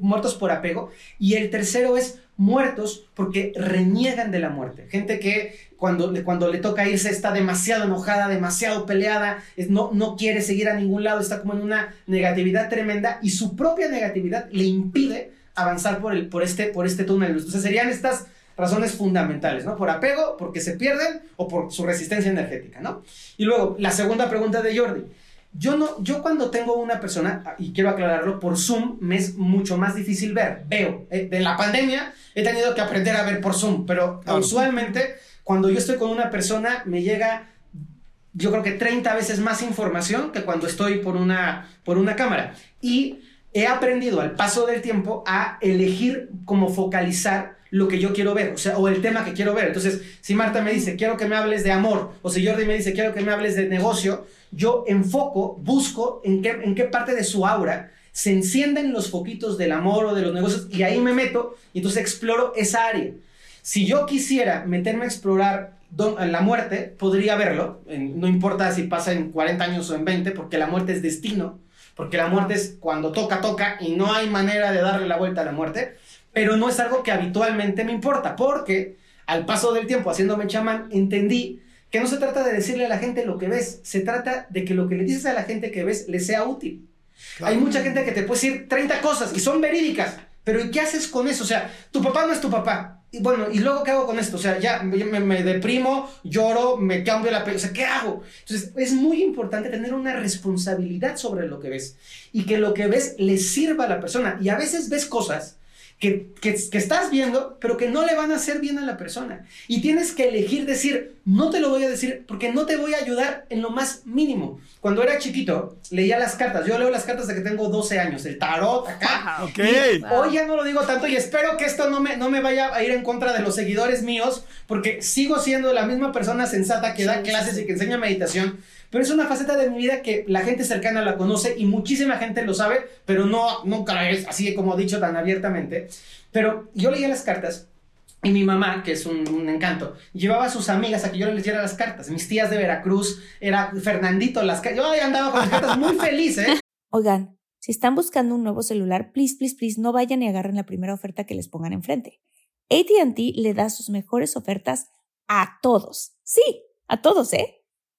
Speaker 3: Muertos por apego. Y el tercero es muertos porque reniegan de la muerte. Gente que cuando, cuando le toca irse está demasiado enojada, demasiado peleada, no, no quiere seguir a ningún lado, está como en una negatividad tremenda y su propia negatividad le impide avanzar por, el, por, este, por este túnel. Entonces serían estas razones fundamentales, ¿no? Por apego, porque se pierden o por su resistencia energética, ¿no? Y luego, la segunda pregunta de Jordi. Yo no, yo cuando tengo una persona, y quiero aclararlo, por Zoom me es mucho más difícil ver. Veo. Eh, de la pandemia he tenido que aprender a ver por Zoom, pero
Speaker 1: Claro.
Speaker 3: usualmente cuando yo estoy con una persona me llega yo creo que 30 veces más información que cuando estoy por una, por una cámara. Y he aprendido al paso del tiempo a elegir cómo focalizar lo que yo quiero ver, o sea, o el tema que quiero ver. Entonces, si Marta me dice, quiero que me hables de amor, o si Jordi me dice, quiero que me hables de negocio, yo enfoco, busco en qué, en qué parte de su aura se encienden los foquitos del amor o de los negocios y ahí me meto y entonces exploro esa área. Si yo quisiera meterme a explorar don- la muerte, podría verlo, en- no importa si pasa en 40 años o en 20, porque la muerte es destino, porque la muerte es cuando toca, toca y no hay manera de darle la vuelta a la muerte, pero no es algo que habitualmente me importa, porque al paso del tiempo haciéndome chamán, entendí que no se trata de decirle a la gente lo que ves, se trata de que lo que le dices a la gente que ves le sea útil. Hay mucha gente que te puede decir 30 cosas y son verídicas, pero ¿y qué haces con eso? O sea, tu papá no es tu papá. Y bueno, ¿y luego qué hago con esto? O sea, ya me, me- me deprimo, lloro, me cambio la piel. O sea, ¿qué hago? Entonces, es muy importante tener una responsabilidad sobre lo que ves y que lo que ves le sirva a la persona. Y a veces ves cosas que, que, que estás viendo, pero que no le van a hacer bien a la persona. Y tienes que elegir decir, no te lo voy a decir porque no te voy a ayudar en lo más mínimo. Cuando era chiquito, leía las cartas. Yo leo las cartas de que tengo 12 años, el tarot acá.
Speaker 1: Ok.
Speaker 3: Y hoy ya no lo digo tanto y espero que esto no me, no me vaya a ir en contra de los seguidores míos, porque sigo siendo la misma persona sensata que da clases y que enseña meditación. Pero es una faceta de mi vida que la gente cercana la conoce y muchísima gente lo sabe, pero no, nunca es así como dicho tan abiertamente. Pero yo leía las cartas y mi mamá, que es un, encanto, llevaba a sus amigas a que yo les diera las cartas. Mis tías de Veracruz, era Fernandito, las. Yo andaba con las cartas muy feliz, ¿eh?
Speaker 4: Oigan, si están buscando un nuevo celular, please, please, please, no vayan y agarren la primera oferta que les pongan enfrente. ATT le da sus mejores ofertas a todos. Sí, a todos, ¿eh?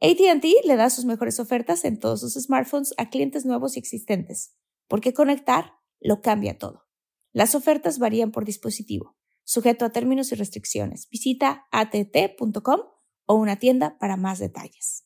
Speaker 4: ATT le da sus mejores ofertas en todos sus smartphones a clientes nuevos y existentes, porque conectar lo cambia todo. Las ofertas varían por dispositivo, sujeto a términos y restricciones. Visita att.com o una tienda para más detalles.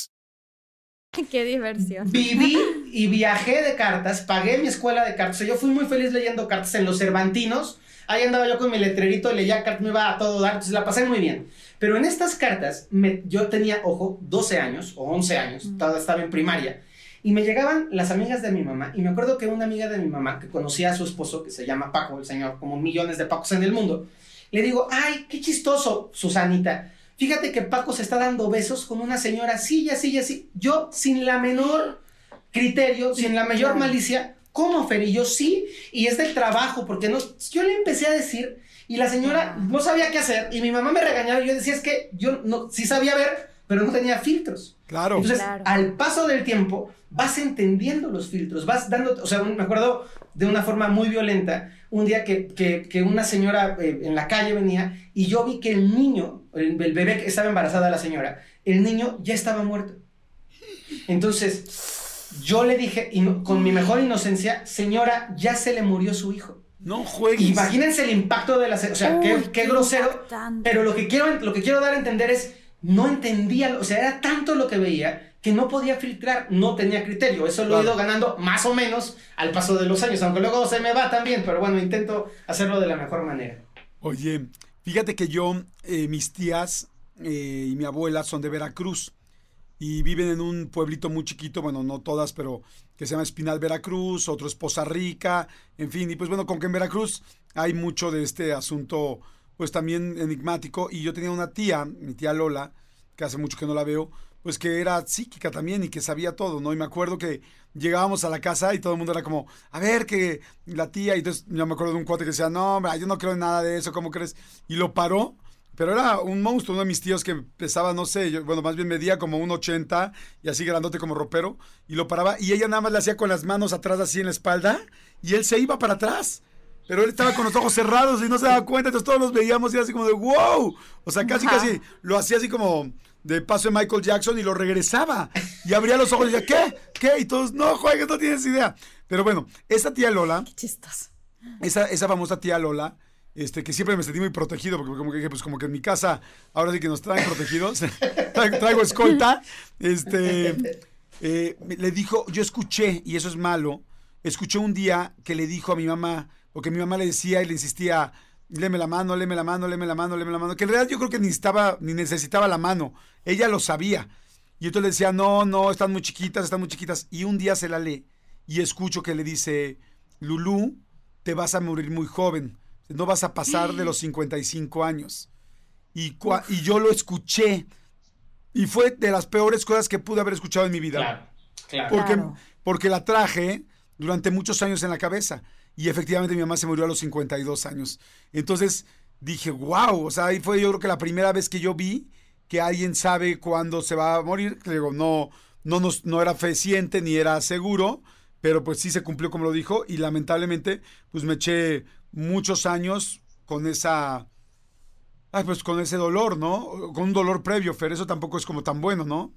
Speaker 5: *laughs*
Speaker 2: Qué diversión.
Speaker 3: Viví *laughs* y viajé de cartas, pagué mi escuela de cartas. O sea, yo fui muy feliz leyendo cartas en los Cervantinos. Ahí andaba yo con mi letrerito, leía cartas, me iba a todo dar, entonces la pasé muy bien. Pero en estas cartas, me- yo tenía, ojo, 12 años o 11 años, todavía estaba en primaria. Y me llegaban las amigas de mi mamá, y me acuerdo que una amiga de mi mamá, que conocía a su esposo, que se llama Paco, el señor, como millones de Pacos en el mundo, le digo, ay, qué chistoso, Susanita. Fíjate que Paco se está dando besos con una señora así y así y así. Yo, sin la menor criterio, sin la mayor malicia, ¿cómo, Fer? Y yo sí, y es del trabajo, porque no, yo le empecé a decir, y la señora no sabía qué hacer, y mi mamá me regañaba, y yo decía, es que yo no, sí sabía ver, pero no tenía filtros.
Speaker 1: Claro.
Speaker 3: Entonces,
Speaker 2: Claro.
Speaker 3: al paso del tiempo, vas entendiendo los filtros, vas dando, o sea, me acuerdo de una forma muy violenta, un día que, que- que una señora eh, en la calle venía y yo vi que el niño, el, el bebé que estaba embarazada la señora, el niño ya estaba muerto. Entonces, yo le dije, y no- con mi mejor inocencia, señora, ya se le murió su hijo.
Speaker 1: No juegues.
Speaker 3: Imagínense el impacto de la... O sea,
Speaker 2: Uy,
Speaker 3: qué,
Speaker 2: qué
Speaker 3: qué grosero.
Speaker 2: impactante.
Speaker 3: Pero lo que, quiero, lo que quiero dar a entender es, no entendía, o sea, era tanto lo que veía que no podía filtrar, no tenía criterio. Eso lo he ido ganando más o menos al paso de los años, aunque luego se me va también, pero bueno, intento hacerlo de la mejor manera.
Speaker 1: Oye, fíjate que yo, eh, mis tías eh, y mi abuela son de Veracruz y viven en un pueblito muy chiquito, bueno, no todas, pero que se llama Espinal, Veracruz, otro es Poza Rica, en fin, y pues bueno, como que en Veracruz hay mucho de este asunto, pues también enigmático, y yo tenía una tía, mi tía Lola, que hace mucho que no la veo, pues que era psíquica también y que sabía todo, ¿no? Y me acuerdo que llegábamos a la casa y todo el mundo era como, a ver, que la tía, y entonces yo me acuerdo de un cuate que decía, no, hombre, yo no creo en nada de eso, ¿cómo crees? Y lo paró, pero era un monstruo, uno de mis tíos que pesaba, no sé, yo- bueno, más bien medía como un 80 y así grandote como ropero, y lo paraba, y ella nada más le hacía con las manos atrás así en la espalda, y él se iba para atrás. Pero él estaba con los ojos cerrados y no se daba cuenta, entonces todos los veíamos y era así como de wow. O sea, casi,
Speaker 2: Ajá.
Speaker 1: casi lo hacía así como de paso de Michael Jackson y lo regresaba. Y abría los ojos y decía, ¿qué? ¿Qué? Y todos, no, juegues, no tienes idea. Pero bueno, esa tía Lola,
Speaker 2: Chistoso.
Speaker 1: esa, esa famosa tía Lola, este, que siempre me sentí muy protegido, porque como que dije, pues como que en mi casa, ahora sí que nos traen protegidos, *laughs* traigo, traigo escolta, este, eh, le dijo, yo escuché, y eso es malo, escuché un día que le dijo a mi mamá, porque mi mamá le decía y le insistía, léeme la mano, léeme la mano, léeme la mano, léeme la mano, que en realidad yo creo que ni, estaba, ni necesitaba la mano, ella lo sabía. Y entonces le decía, no, no, están muy chiquitas, están muy chiquitas. Y un día se la lee y escucho que le dice, Lulú, te vas a morir muy joven, no vas a pasar de los *gasps* 55 años. Y, cua- y yo lo escuché y fue de las peores cosas que pude haber escuchado en mi vida.
Speaker 3: Claro, claro.
Speaker 1: Porque,
Speaker 2: Claro.
Speaker 1: porque la traje durante muchos años en la cabeza. Y efectivamente mi mamá se murió a los 52 años. Entonces dije, wow, o sea, ahí fue yo creo que la primera vez que yo vi que alguien sabe cuándo se va a morir. Le Digo, no, no, no era fehaciente ni era seguro, pero pues sí se cumplió como lo dijo. Y lamentablemente, pues me eché muchos años con esa... Ay, pues con ese dolor, ¿no? Con un dolor previo, Fer, eso tampoco es como tan bueno, ¿no?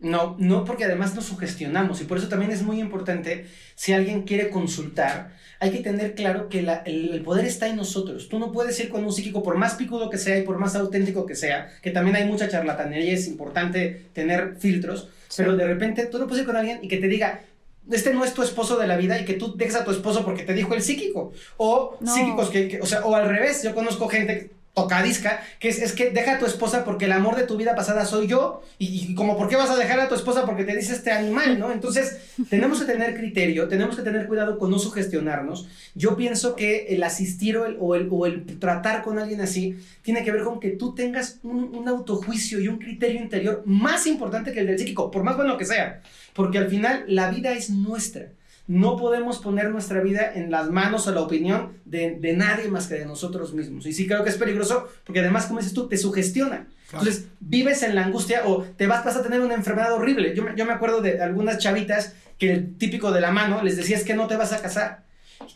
Speaker 3: No, no, porque además nos sugestionamos y por eso también es muy importante, si alguien quiere consultar, hay que tener claro que la- el, el poder está en nosotros. Tú no puedes ir con un psíquico, por más picudo que sea y por más auténtico que sea, que también hay mucha charlatanería, es importante tener filtros, pero de repente tú no puedes ir con alguien y que te diga, este no es tu esposo de la vida y que tú dejes a tu esposo porque te dijo el psíquico. O
Speaker 2: No.
Speaker 3: psíquicos que, que- o sea, o al revés, yo conozco gente tocadisca, que es, es que deja a tu esposa porque el amor de tu vida pasada soy yo, y, y como por qué vas a dejar a tu esposa porque te dice este animal, ¿no? Entonces, tenemos que tener criterio, tenemos que tener cuidado con no sugestionarnos. Yo pienso que el asistir o el, o el, o el tratar con alguien así tiene que ver con que tú tengas un, un autojuicio y un criterio interior más importante que el del psíquico, por más bueno que sea, porque al final la vida es nuestra. No podemos poner nuestra vida en las manos o la opinión de, de nadie más que de nosotros mismos. Y sí creo que es peligroso porque además, como dices tú, te sugestiona. Entonces, vives en la angustia o te vas, vas a tener una enfermedad horrible. Yo, me- yo me acuerdo de algunas chavitas que el típico de la mano les decía es que no te vas a casar.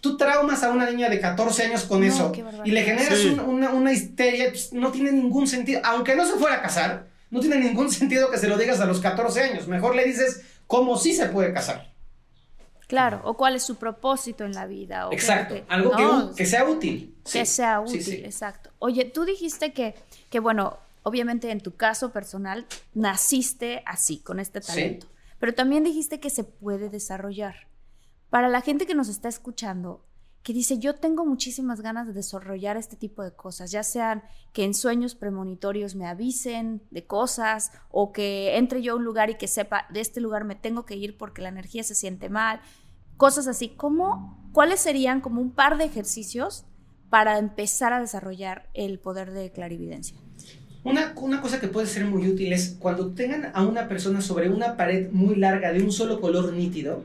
Speaker 3: Tú traumas a una niña de 14 años con
Speaker 2: No,
Speaker 3: eso y le generas
Speaker 1: Sí.
Speaker 3: un- una, una histeria, pues, no tiene ningún sentido. Aunque no se fuera a casar, no tiene ningún sentido que se lo digas a los 14 años. Mejor le dices cómo sí se puede casar.
Speaker 2: Claro, o cuál es su propósito en la vida. O
Speaker 3: Exacto, algo que,
Speaker 2: no,
Speaker 3: u- que sea útil.
Speaker 2: que
Speaker 3: Sí,
Speaker 2: sea útil,
Speaker 3: sí.
Speaker 2: exacto. Oye, tú dijiste que, que, bueno, obviamente en tu caso personal naciste así, con este talento, pero también dijiste que se puede desarrollar. Para la gente que nos está escuchando, que dice, yo tengo muchísimas ganas de desarrollar este tipo de cosas, ya sean que en sueños premonitorios me avisen de cosas o que entre yo a un lugar y que sepa, de este lugar me tengo que ir porque la energía se siente mal, cosas así. ¿Cómo, ¿Cuáles serían como un par de ejercicios para empezar a desarrollar el poder de clarividencia?
Speaker 3: Una, una, cosa que puede ser muy útil es cuando tengan a una persona sobre una pared muy larga de un solo color nítido,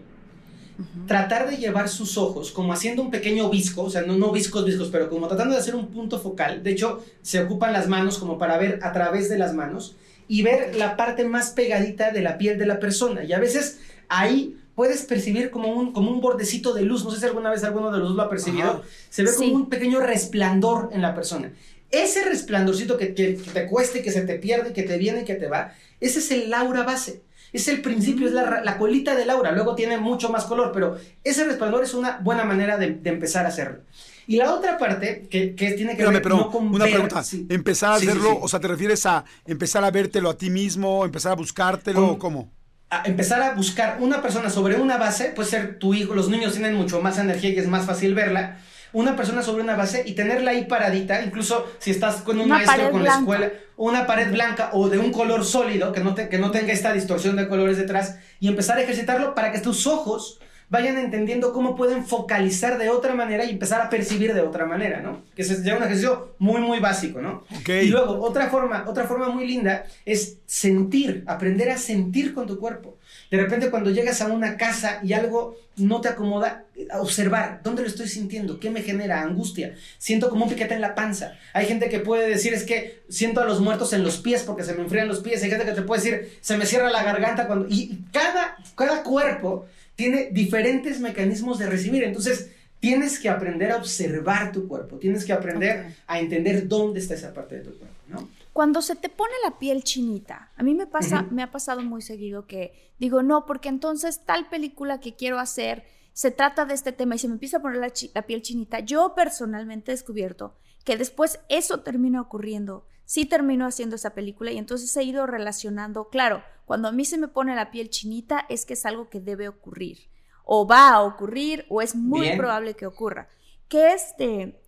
Speaker 3: tratar de llevar sus ojos como haciendo un pequeño visco, o sea, no, no viscos, viscos, pero como tratando de hacer un punto focal. De hecho, se ocupan las manos como para ver a través de las manos y ver la parte más pegadita de la piel de la persona. Y a veces ahí puedes percibir como un, como un bordecito de luz. No sé si alguna vez alguno de los lo ha percibido. Se ve como un pequeño resplandor en la persona. Ese resplandorcito que, que, que te cueste, que se te pierde, que te viene y que te va, ese es el aura base. Es el principio, es la, la, colita del aura. Luego tiene mucho más color, pero ese resplandor es una buena manera de, de empezar a hacerlo. Y la otra parte que, que tiene que
Speaker 1: Espérame,
Speaker 3: ver
Speaker 1: pero
Speaker 3: no con
Speaker 1: una
Speaker 3: ver,
Speaker 1: pregunta.
Speaker 3: sí.
Speaker 1: Empezar a
Speaker 3: Sí, sí,
Speaker 1: hacerlo,
Speaker 3: sí.
Speaker 1: o sea, ¿te refieres a empezar a vértelo a ti mismo, empezar a buscártelo
Speaker 3: Con-
Speaker 1: o cómo?
Speaker 3: A empezar a buscar una persona sobre una base, puede ser tu hijo, los niños tienen mucho más energía y es más fácil verla. Una persona sobre una base y tenerla ahí paradita, incluso si estás con un
Speaker 2: Una
Speaker 3: maestro con la escuela, una pared blanca o de un color sólido, que no, te- que no tenga esta distorsión de colores detrás, y empezar a ejercitarlo para que tus ojos vayan entendiendo cómo pueden focalizar de otra manera y empezar a percibir de otra manera, ¿no? Que es ya un ejercicio muy, muy básico, ¿no?
Speaker 1: Ok.
Speaker 3: Y luego, otra forma, otra forma muy linda es sentir, aprender a sentir con tu cuerpo. De repente cuando llegas a una casa y algo no te acomoda, a observar, ¿dónde lo estoy sintiendo? ¿Qué me genera? Angustia. Siento como un piquete en la panza. Hay gente que puede decir, es que siento a los muertos en los pies porque se me enfrían los pies. Hay gente que te puede decir, se me cierra la garganta cuando... Y cada, cada cuerpo tiene diferentes mecanismos de recibir. Entonces, tienes que aprender a observar tu cuerpo. Tienes que aprender a entender dónde está esa parte de tu cuerpo, ¿no?
Speaker 2: Cuando se te pone la piel chinita, a mí me pasa, me ha pasado muy seguido que digo, no, porque entonces tal película que quiero hacer se trata de este tema y se me empieza a poner la, chi- la piel chinita. Yo personalmente he descubierto que después eso termina ocurriendo. Sí termino haciendo esa película y entonces he ido relacionando, claro, cuando a mí se me pone la piel chinita es que es algo que debe ocurrir o va a ocurrir o es muy
Speaker 3: Bien.
Speaker 2: probable que ocurra. Que este,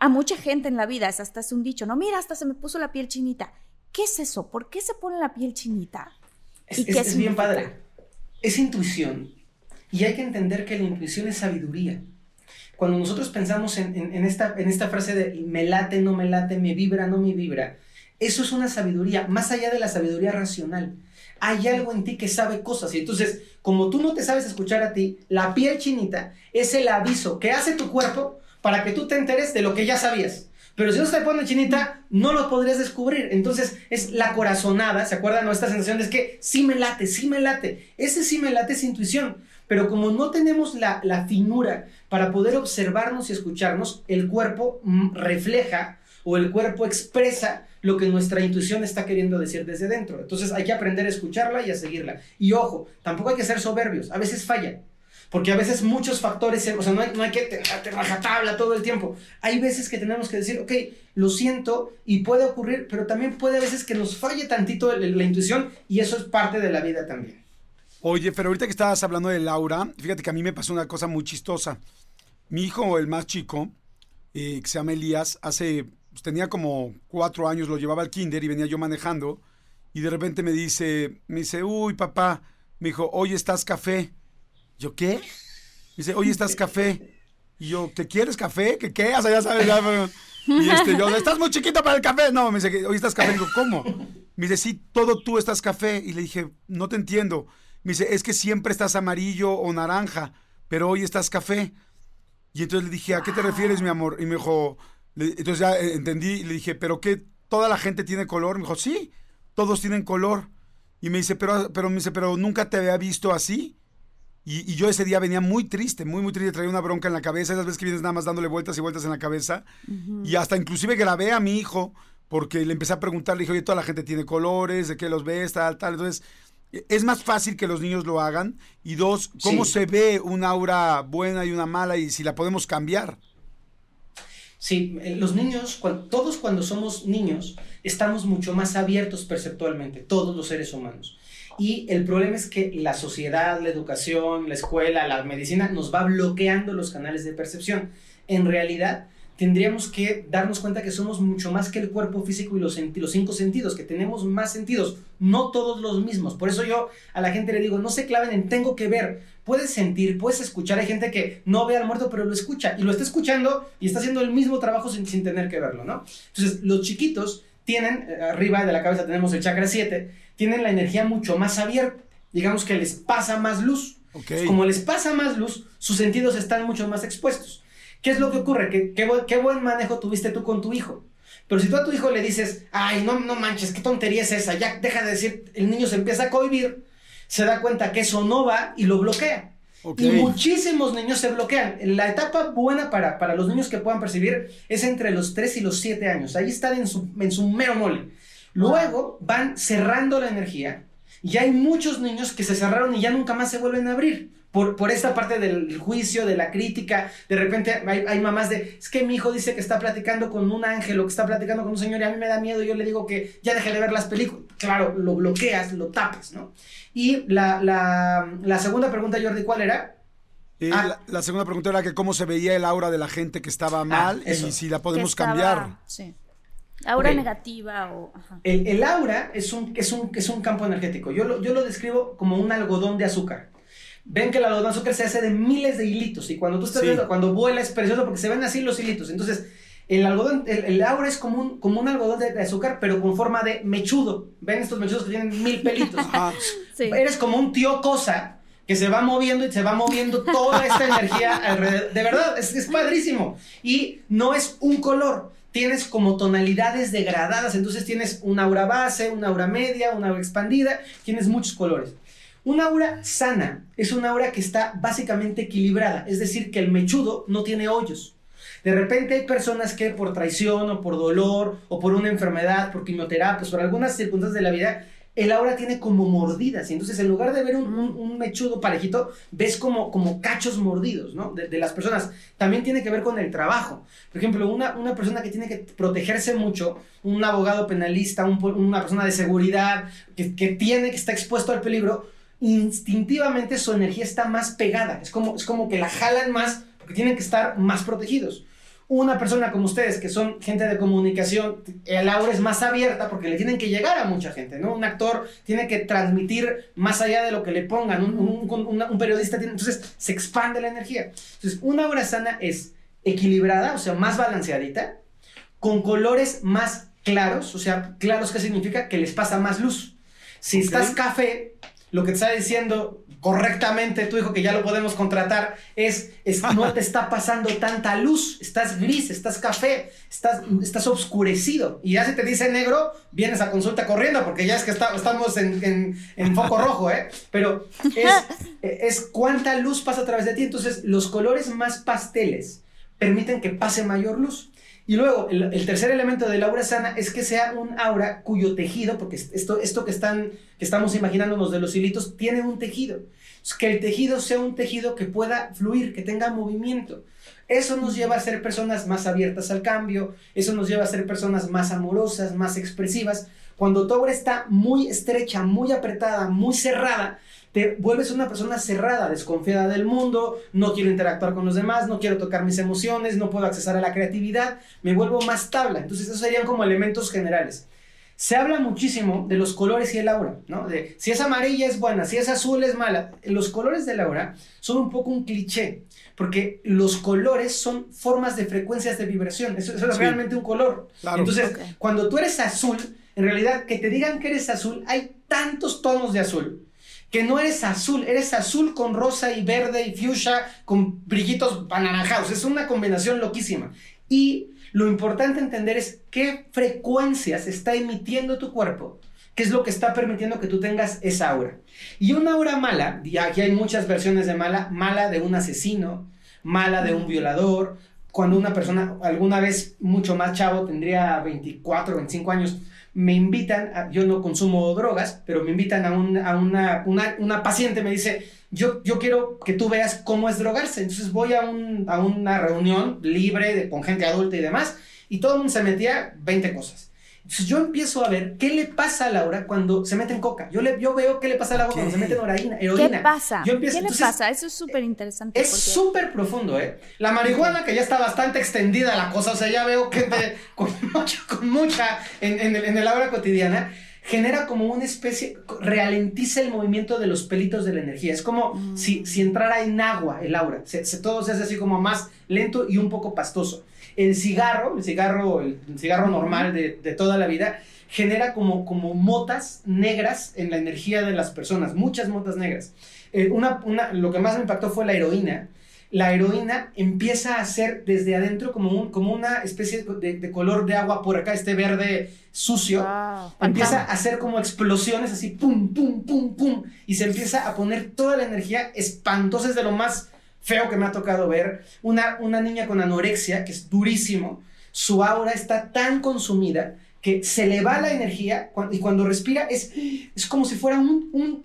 Speaker 2: a mucha gente en la vida es hasta es un dicho, no, mira, hasta se me puso la piel chinita. ¿Qué es eso? ¿Por qué se pone la piel chinita?
Speaker 3: Es,
Speaker 2: ¿Y
Speaker 3: es-
Speaker 2: qué
Speaker 3: es bien padre. Es intuición. Y hay que entender que la intuición es sabiduría. Cuando nosotros pensamos en, en- en esta, en esta frase de me late, no me late, me vibra, no me vibra, eso es una sabiduría, más allá de la sabiduría racional. Hay algo en ti que sabe cosas. Y entonces, como tú no te sabes escuchar a ti, la piel chinita es el aviso que hace tu cuerpo para que tú te enteres de lo que ya sabías. Pero si no se te pone chinita, no lo podrías descubrir. Entonces es la corazonada, ¿se acuerdan? ¿No? Esta sensación es que sí me late, sí me late. Ese sí me late es intuición. Pero como no tenemos la, la finura para poder observarnos y escucharnos, el cuerpo mm, refleja o el cuerpo expresa lo que nuestra intuición está queriendo decir desde dentro. Entonces hay que aprender a escucharla y a seguirla. Y ojo, tampoco hay que ser soberbios, a veces falla. Porque a veces muchos factores, o sea, no hay, no hay que tener rajatabla todo el tiempo. Hay veces que tenemos que decir, ok, lo siento y puede ocurrir, pero también puede a veces que nos falle tantito la intuición y eso es parte de la vida también.
Speaker 1: Oye, pero ahorita que estabas hablando de Laura, fíjate que a mí me pasó una cosa muy chistosa. Mi hijo, el más chico, eh, que se llama Elías, hace, pues, tenía como cuatro años, lo llevaba al kinder y venía yo manejando y de repente me dice, me dice, uy, papá, me dijo, hoy estás café. Yo, ¿qué? Me dice, hoy estás café. Y yo, ¿te quieres café? ¿Qué qué? O sea, ya sabes, ya, Y este, yo, estás muy chiquito para el café. No, me dice, hoy estás café. Digo, ¿cómo? Me dice, sí, todo tú estás café. Y le dije, no te entiendo. Me dice, es que siempre estás amarillo o naranja, pero hoy estás café. Y entonces le dije, ¿a qué te refieres, mi amor? Y me dijo, le- entonces ya eh, entendí y le dije, ¿pero qué? ¿Toda la gente tiene color? Me dijo, sí, todos tienen color. Y me dice, pero, pero, me dice, pero nunca te había visto así. Y, y yo ese día venía muy triste, muy, muy triste, traía una bronca en la cabeza, esas veces que vienes nada más dándole vueltas y vueltas en la cabeza. Y hasta inclusive grabé a mi hijo, porque le empecé a preguntar, le dije, oye, toda la gente tiene colores, de qué los ves, tal, tal. Entonces, es más fácil que los niños lo hagan. Y dos, ¿cómo
Speaker 3: Sí.
Speaker 1: se ve una aura buena y una mala y si la podemos cambiar?
Speaker 3: Sí, eh, los niños, todos cuando somos niños, estamos mucho más abiertos perceptualmente, todos los seres humanos. Y el problema es que la sociedad, la educación, la escuela, la medicina nos va bloqueando los canales de percepción. En realidad, tendríamos que darnos cuenta que somos mucho más que el cuerpo físico y los, los cinco sentidos, que tenemos más sentidos, no todos los mismos. Por eso yo a la gente le digo, no se claven en tengo que ver, puedes sentir, puedes escuchar. Hay gente que no ve al muerto, pero lo escucha y lo está escuchando y está haciendo el mismo trabajo sin, sin tener que verlo, ¿no? Entonces, los chiquitos tienen, eh, arriba de la cabeza tenemos el chakra 7, tienen la energía mucho más abierta, digamos que les pasa más luz. Como les pasa más luz, sus sentidos están mucho más expuestos. ¿Qué es lo que ocurre? Qué, bu- qué buen manejo tuviste tú con tu hijo. Pero si tú a tu hijo le dices, ay, no, no manches, qué tontería es esa, ya deja de decir, el niño se empieza a cohibir, se da cuenta que eso no va y lo bloquea.
Speaker 1: Ok.
Speaker 3: Y muchísimos niños se bloquean. La etapa buena para, para los niños que puedan percibir es entre los 3 y los 7 años. Ahí están en su, en su mero mole. Luego van cerrando la energía y hay muchos niños que se cerraron y ya nunca más se vuelven a abrir. Por, por esta parte del juicio, de la crítica, de repente hay, hay mamás de, es que mi hijo dice que está platicando con un ángel o que está platicando con un señor y a mí me da miedo yo le digo que ya deje de ver las películas. Claro, lo bloqueas, lo tapas, ¿no? Y la, la, la segunda pregunta, Jordi, ¿cuál era?
Speaker 1: Eh,
Speaker 3: Ah.
Speaker 1: la, la segunda pregunta era que cómo se veía el aura de la gente que estaba mal
Speaker 3: eso.
Speaker 1: y si la podemos
Speaker 2: estaba-
Speaker 1: cambiar.
Speaker 2: Sí. Aura negativa o. ajá.
Speaker 3: El, el aura es un, es, un, es un campo energético. Yo lo, yo lo describo como un algodón de azúcar. Ven que el algodón de azúcar se hace de miles de hilitos y cuando tú estás
Speaker 1: Sí.
Speaker 3: viendo, cuando vuela es precioso porque se ven así los hilitos. Entonces, el algodón, el, el aura es como un, como un algodón de, de azúcar, pero con forma de mechudo. Ven estos mechudos que tienen mil pelitos. *laughs*
Speaker 1: Ajá.
Speaker 2: Sí.
Speaker 3: Eres como un tío cosa que se va moviendo y se va moviendo toda esta *laughs* energía alrededor. De verdad, es, es padrísimo. Y no es un color. Tienes como tonalidades degradadas. Entonces tienes una aura base, una aura media, una aura expandida. Tienes muchos colores. Una aura sana es una aura que está básicamente equilibrada. Es decir, que el mechudo no tiene hoyos. De repente hay personas que por traición o por dolor o por una enfermedad, por quimioterapias, por algunas circunstancias de la vida, el aura tiene como mordidas. Y entonces en lugar de ver un, un- mechudo parejito, ves como, como cachos mordidos, ¿no? De, las personas. También tiene que ver con el trabajo. Por ejemplo, una, una persona que tiene que protegerse mucho, un abogado penalista, una persona de seguridad, que, que tiene, que está expuesto al peligro, instintivamente su energía está más pegada. Es como, es como que la jalan más porque tienen que estar más protegidos. Una persona como ustedes, que son gente de comunicación, el aura es más abierta porque le tienen que llegar a mucha gente, ¿no? Un actor tiene que transmitir más allá de lo que le pongan, un, un- un- un periodista tiene, entonces se expande la energía. Entonces, una aura sana es equilibrada, o sea, más balanceadita, con colores más claros, o sea, claros, ¿qué significa? Que les pasa más luz. Si
Speaker 1: Ok.
Speaker 3: estás café, lo que te está diciendo correctamente tu hijo, que ya lo podemos contratar, es, es no te está pasando tanta luz, estás gris, estás café, estás, estás oscurecido. Y ya si te dice negro, vienes a consulta corriendo, porque ya es que estamos en, en- en foco rojo, ¿eh? Pero es, es cuánta luz pasa a través de ti. Entonces, los colores más pasteles permiten que pase mayor luz. Y luego, el, tercer elemento del aura sana es que sea un aura cuyo tejido, porque esto, esto que, están, que estamos imaginándonos de los hilitos, tiene un tejido. Que el tejido sea un tejido que pueda fluir, que tenga movimiento. Eso nos lleva a ser personas más abiertas al cambio, eso nos lleva a ser personas más amorosas, más expresivas. Cuando tu aura está muy estrecha, muy apretada, muy cerrada, te vuelves una persona cerrada, desconfiada del mundo, no quiero interactuar con los demás, no quiero tocar mis emociones, no puedo accesar a la creatividad, me vuelvo más tabla. Entonces, esos serían como elementos generales. Se habla muchísimo de los colores y el aura, ¿no? De si es amarilla es buena, si es azul es mala. Los colores del aura son un poco un cliché, porque los colores son formas de frecuencias de vibración. Eso, eso es
Speaker 1: Sí.
Speaker 3: realmente un color.
Speaker 1: Claro.
Speaker 3: Entonces, cuando tú eres azul, en realidad, que te digan que eres azul, hay tantos tonos de azul que no eres azul, eres azul con rosa y verde y fuchsia con brillitos anaranjados. Es una combinación loquísima. Y lo importante entender es qué frecuencias está emitiendo tu cuerpo, qué es lo que está permitiendo que tú tengas esa aura. Y una aura mala, y aquí hay muchas versiones de mala, mala de un asesino, mala de un violador, cuando una persona, alguna vez mucho más chavo, tendría 24, 25 años, me invitan, yo no consumo drogas, pero me invitan a, un- a una, una, una paciente, me dice, yo, yo quiero que tú veas cómo es drogarse. Entonces voy a, un- a una reunión libre de, con gente adulta y demás, y todo el mundo se metía 20 cosas. Entonces yo empiezo a ver qué le pasa a Laura cuando se mete en coca. Yo, le, yo veo qué le pasa a Laura cuando se mete en heroína.
Speaker 2: ¿Qué pasa? ¿Qué le pasa? Eso es súper interesante.
Speaker 3: Es súper profundo, ¿eh? La marihuana, que ya está bastante extendida la cosa, o sea, ya veo que *laughs* con, mucha, con mucha en, en, el, en el aura cotidiana, genera como una especie, ralentiza el movimiento de los pelitos de la energía. Es como mm. si, si entrara en agua el aura. Se, todo se hace así como más lento y un poco pastoso. El cigarro, el cigarro, el, cigarro normal de, toda la vida, genera como, como motas negras en la energía de las personas, muchas motas negras. Eh, una, una, lo que más me impactó fue la heroína. La heroína empieza a ser desde adentro como, un, como una especie de, color de agua por acá, este verde sucio. empieza a hacer como explosiones así, pum, pum, pum, pum. Y se empieza a poner toda la energía espantosa, es de lo más feo que me ha tocado ver. Una, una niña con anorexia, que es durísimo, su aura está tan consumida que se le va la energía y cuando respira es, es como si fuera un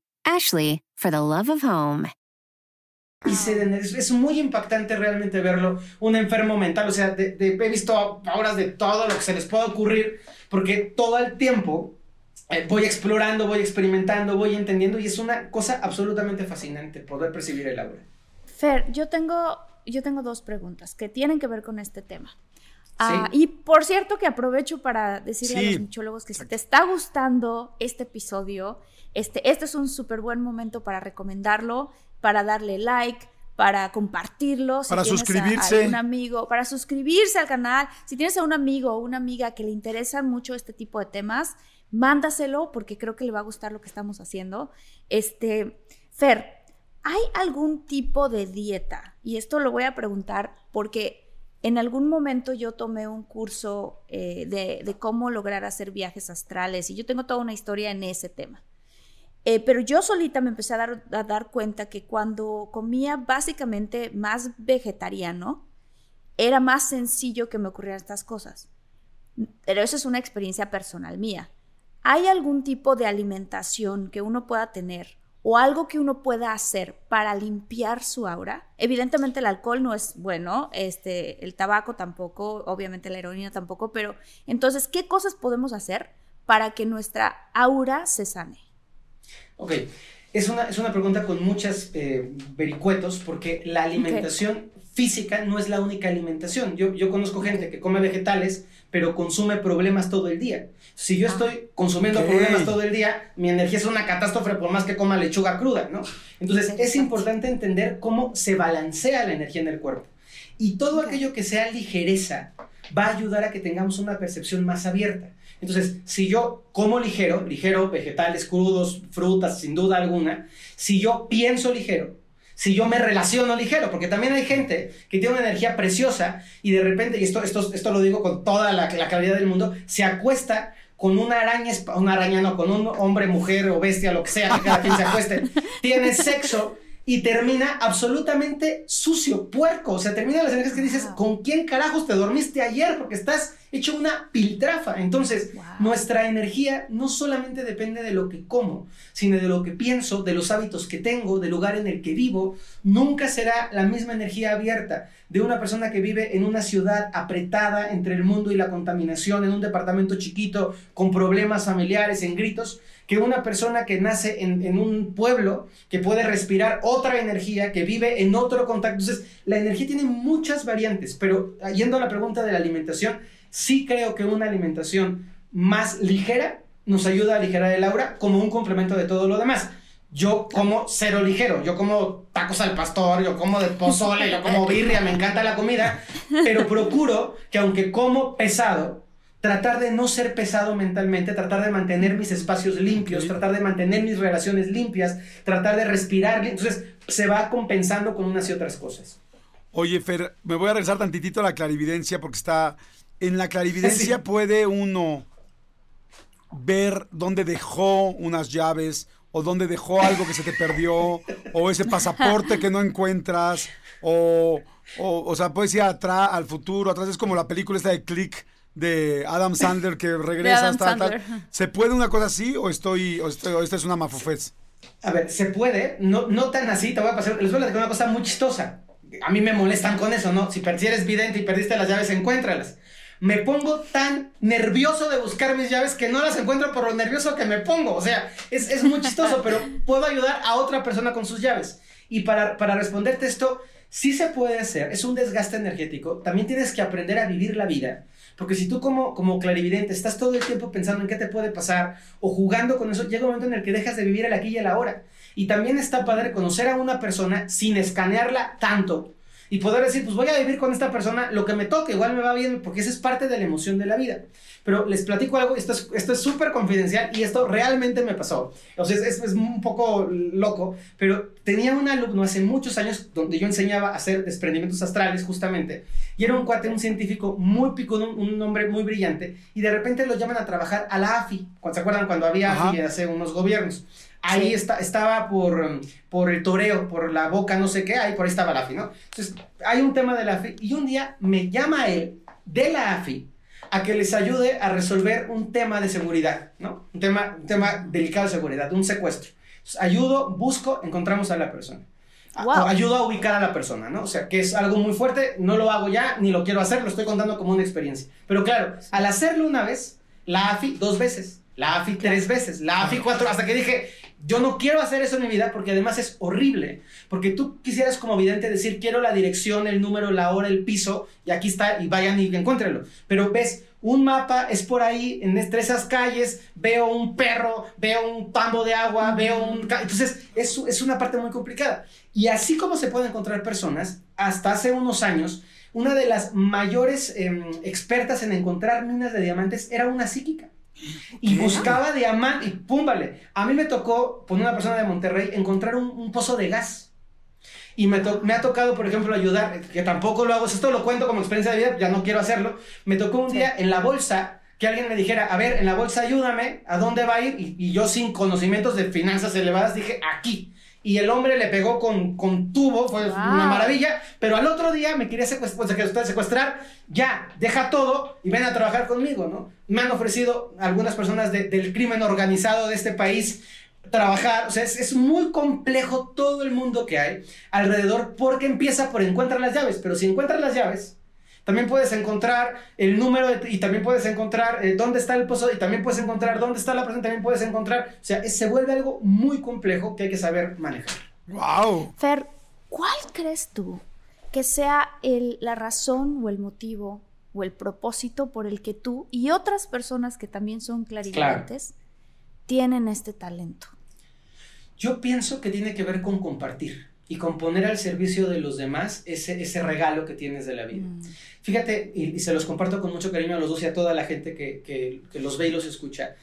Speaker 6: Ashley, for the love of home.
Speaker 3: Y es muy impactante realmente verlo, un enfermo mental, o sea, de, he visto horas de todo lo que se les puede ocurrir, porque todo el tiempo eh, voy explorando, voy experimentando, voy entendiendo, y es una cosa absolutamente fascinante poder percibir el aura.
Speaker 2: Fer, yo tengo, yo tengo dos preguntas que tienen que ver con este tema. Ah, y por cierto que aprovecho para decirle a los muchólogos que si te está gustando este episodio, este, este es un súper buen momento para recomendarlo, para darle like, para compartirlo.
Speaker 1: para suscribirse.
Speaker 2: A, un amigo, para suscribirse al canal. Si tienes a un amigo o una amiga que le interesan mucho este tipo de temas, mándaselo porque creo que le va a gustar lo que estamos haciendo. Este, Fer, ¿hay algún tipo de dieta? Y esto lo voy a preguntar porque en algún momento yo tomé un curso eh, de, cómo lograr hacer viajes astrales y yo tengo toda una historia en ese tema. Eh, pero yo solita me empecé a dar, a dar cuenta que cuando comía básicamente más vegetariano, era más sencillo que me ocurrieran estas cosas. Pero eso es una experiencia personal mía. ¿Hay algún tipo de alimentación que uno pueda tener o algo que uno pueda hacer para limpiar su aura? Evidentemente el alcohol no es bueno, este, el tabaco tampoco, obviamente la heroína tampoco, pero entonces, ¿qué cosas podemos hacer para que nuestra aura se sane?
Speaker 3: Ok, es una, es una pregunta con muchas eh, vericuetos porque la alimentación física no es la única alimentación. Yo, yo conozco gente que come vegetales, pero consume problemas todo el día. Si yo ah. estoy consumiendo problemas todo el día, mi energía es una catástrofe por más que coma lechuga cruda, ¿no? Entonces es importante entender cómo se balancea la energía en el cuerpo. Y todo aquello que sea ligereza va a ayudar a que tengamos una percepción más abierta. Entonces, si yo como ligero, ligero, vegetales crudos, frutas, sin duda alguna, si yo pienso ligero, si yo me relaciono ligero, porque también hay gente que tiene una energía preciosa y de repente, y esto, esto, esto lo digo con toda la, la claridad del mundo, se acuesta con una araña, una araña no, con un hombre, mujer o bestia, lo que sea, que cada quien se acueste, tiene sexo y termina absolutamente sucio, puerco. O sea, termina las energías que dices, ¿con quién carajos te dormiste ayer? Porque estás hecho una piltrafa. Entonces, nuestra energía no solamente depende de lo que como, sino de lo que pienso, de los hábitos que tengo, del lugar en el que vivo. Nunca será la misma energía abierta de una persona que vive en una ciudad apretada entre el mundo y la contaminación, en un departamento chiquito, con problemas familiares, en gritos, que una persona que nace en, un pueblo, que puede respirar otra energía, que vive en otro contacto. Entonces, la energía tiene muchas variantes, pero yendo a la pregunta de la alimentación, sí creo que una alimentación más ligera nos ayuda a aligerar el aura como un complemento de todo lo demás. Yo como cero ligero, yo como tacos al pastor, yo como de pozole, yo como birria, me encanta la comida, pero procuro que aunque como pesado, tratar de no ser pesado mentalmente, tratar de mantener mis espacios limpios, tratar de mantener mis relaciones limpias, tratar de respirar. Entonces se va compensando con unas y otras cosas.
Speaker 1: Oye, Fer, me voy a regresar tantitito a la clarividencia porque está... En la clarividencia *laughs* puede uno ver dónde dejó unas llaves o dónde dejó algo que se te perdió o ese pasaporte que no encuentras o, o, o sea, puedes ir atrás, al futuro, atrás es como la película esta de Click de Adam Sandler que *laughs* regresa hasta tal. ¿Se puede una cosa así o estoy o, estoy, o esta es una mafufez?
Speaker 3: A ver, se puede, no, no tan así, te voy a pasar, les voy a decir una cosa muy chistosa. A mí me molestan con eso, ¿no? Si, si eres vidente y perdiste las llaves, encuéntralas me pongo tan nervioso de buscar mis llaves que no las encuentro por lo nervioso que me pongo. O sea, es, es muy chistoso, pero *laughs* puedo ayudar a otra persona con sus llaves. Y para, para responderte esto, sí se puede hacer, es un desgaste energético. También tienes que aprender a vivir la vida. Porque si tú como, como clarividente estás todo el tiempo pensando en qué te puede pasar o jugando con eso, llega un momento en el que dejas de vivir el aquí y el ahora. Y también está padre conocer a una persona sin escanearla tanto y poder decir, pues voy a vivir con esta persona lo que me toque, igual me va bien, porque esa es parte de la emoción de la vida. Pero les platico algo, esto es esto es súper confidencial y esto realmente me pasó. O sea, es, es, un poco loco, pero tenía un alumno hace muchos años donde yo enseñaba a hacer desprendimientos astrales justamente, y era un cuate, un científico muy pico, un, hombre muy brillante, y de repente lo llaman a trabajar a la AFI, ¿se acuerdan cuando había AFI hace unos gobiernos? Ahí está, estaba por, por el toreo, por la boca, no sé qué, ahí por ahí estaba la AFI, ¿no? Entonces, hay un tema de la AFI y un día me llama él de la AFI a que les ayude a resolver un tema de seguridad, ¿no? Un tema, un tema delicado de seguridad, un secuestro. Entonces, ayudo, busco, encontramos a la persona. Wow. Ayudo a ubicar a la persona, ¿no? O sea, que es algo muy fuerte, no lo hago ya, ni lo quiero hacer, lo estoy contando como una experiencia. Pero claro, al hacerlo una vez, la AFI dos veces, la AFI tres veces, la AFI cuatro, hasta que dije, yo no quiero hacer eso en mi vida porque además es horrible. Porque tú quisieras como vidente decir, quiero la dirección, el número, la hora, el piso, y aquí está, y vayan y encuéntrenlo. Pero ves, un mapa es por ahí, en entre esas calles, veo un perro, veo un tambo de agua, veo un... Entonces, es, es una parte muy complicada. Y así como se pueden encontrar personas, hasta hace unos años, una de las mayores eh, expertas en encontrar minas de diamantes era una psíquica. Y buscaba diamante y pum, vale. A mí me tocó, por una persona de Monterrey, encontrar un, un pozo de gas. Y me, me, ha tocado, por ejemplo, ayudar, que tampoco lo hago, esto lo cuento como experiencia de vida, ya no quiero hacerlo. Me tocó un día en la bolsa que alguien me dijera, a ver, en la bolsa ayúdame, ¿a dónde va a ir? Y, y yo sin conocimientos de finanzas elevadas dije, aquí y el hombre le pegó con, con tubo, fue wow. una maravilla, pero al otro día me quería secuestrar, secuestrar, ya, deja todo y ven a trabajar conmigo, ¿no? Me han ofrecido algunas personas de, del crimen organizado de este país trabajar, o sea, es, es, muy complejo todo el mundo que hay alrededor porque empieza por encontrar las llaves, pero si encuentras las llaves, también puedes encontrar el número de, y también puedes encontrar eh, dónde está el pozo y también puedes encontrar dónde está la persona, también puedes encontrar, o sea, se vuelve algo muy complejo que hay que saber manejar.
Speaker 1: Wow.
Speaker 4: Fer, ¿cuál crees tú que sea el, la razón o el motivo o el propósito por el que tú y otras personas que también son clarividentes claro. tienen este talento?
Speaker 3: Yo pienso que tiene que ver con compartir y con poner al servicio de los demás ese, ese regalo que tienes de la vida. Mm. Fíjate, y, y, se los comparto con mucho cariño a los dos y a toda la gente que, que, que, los ve y los escucha.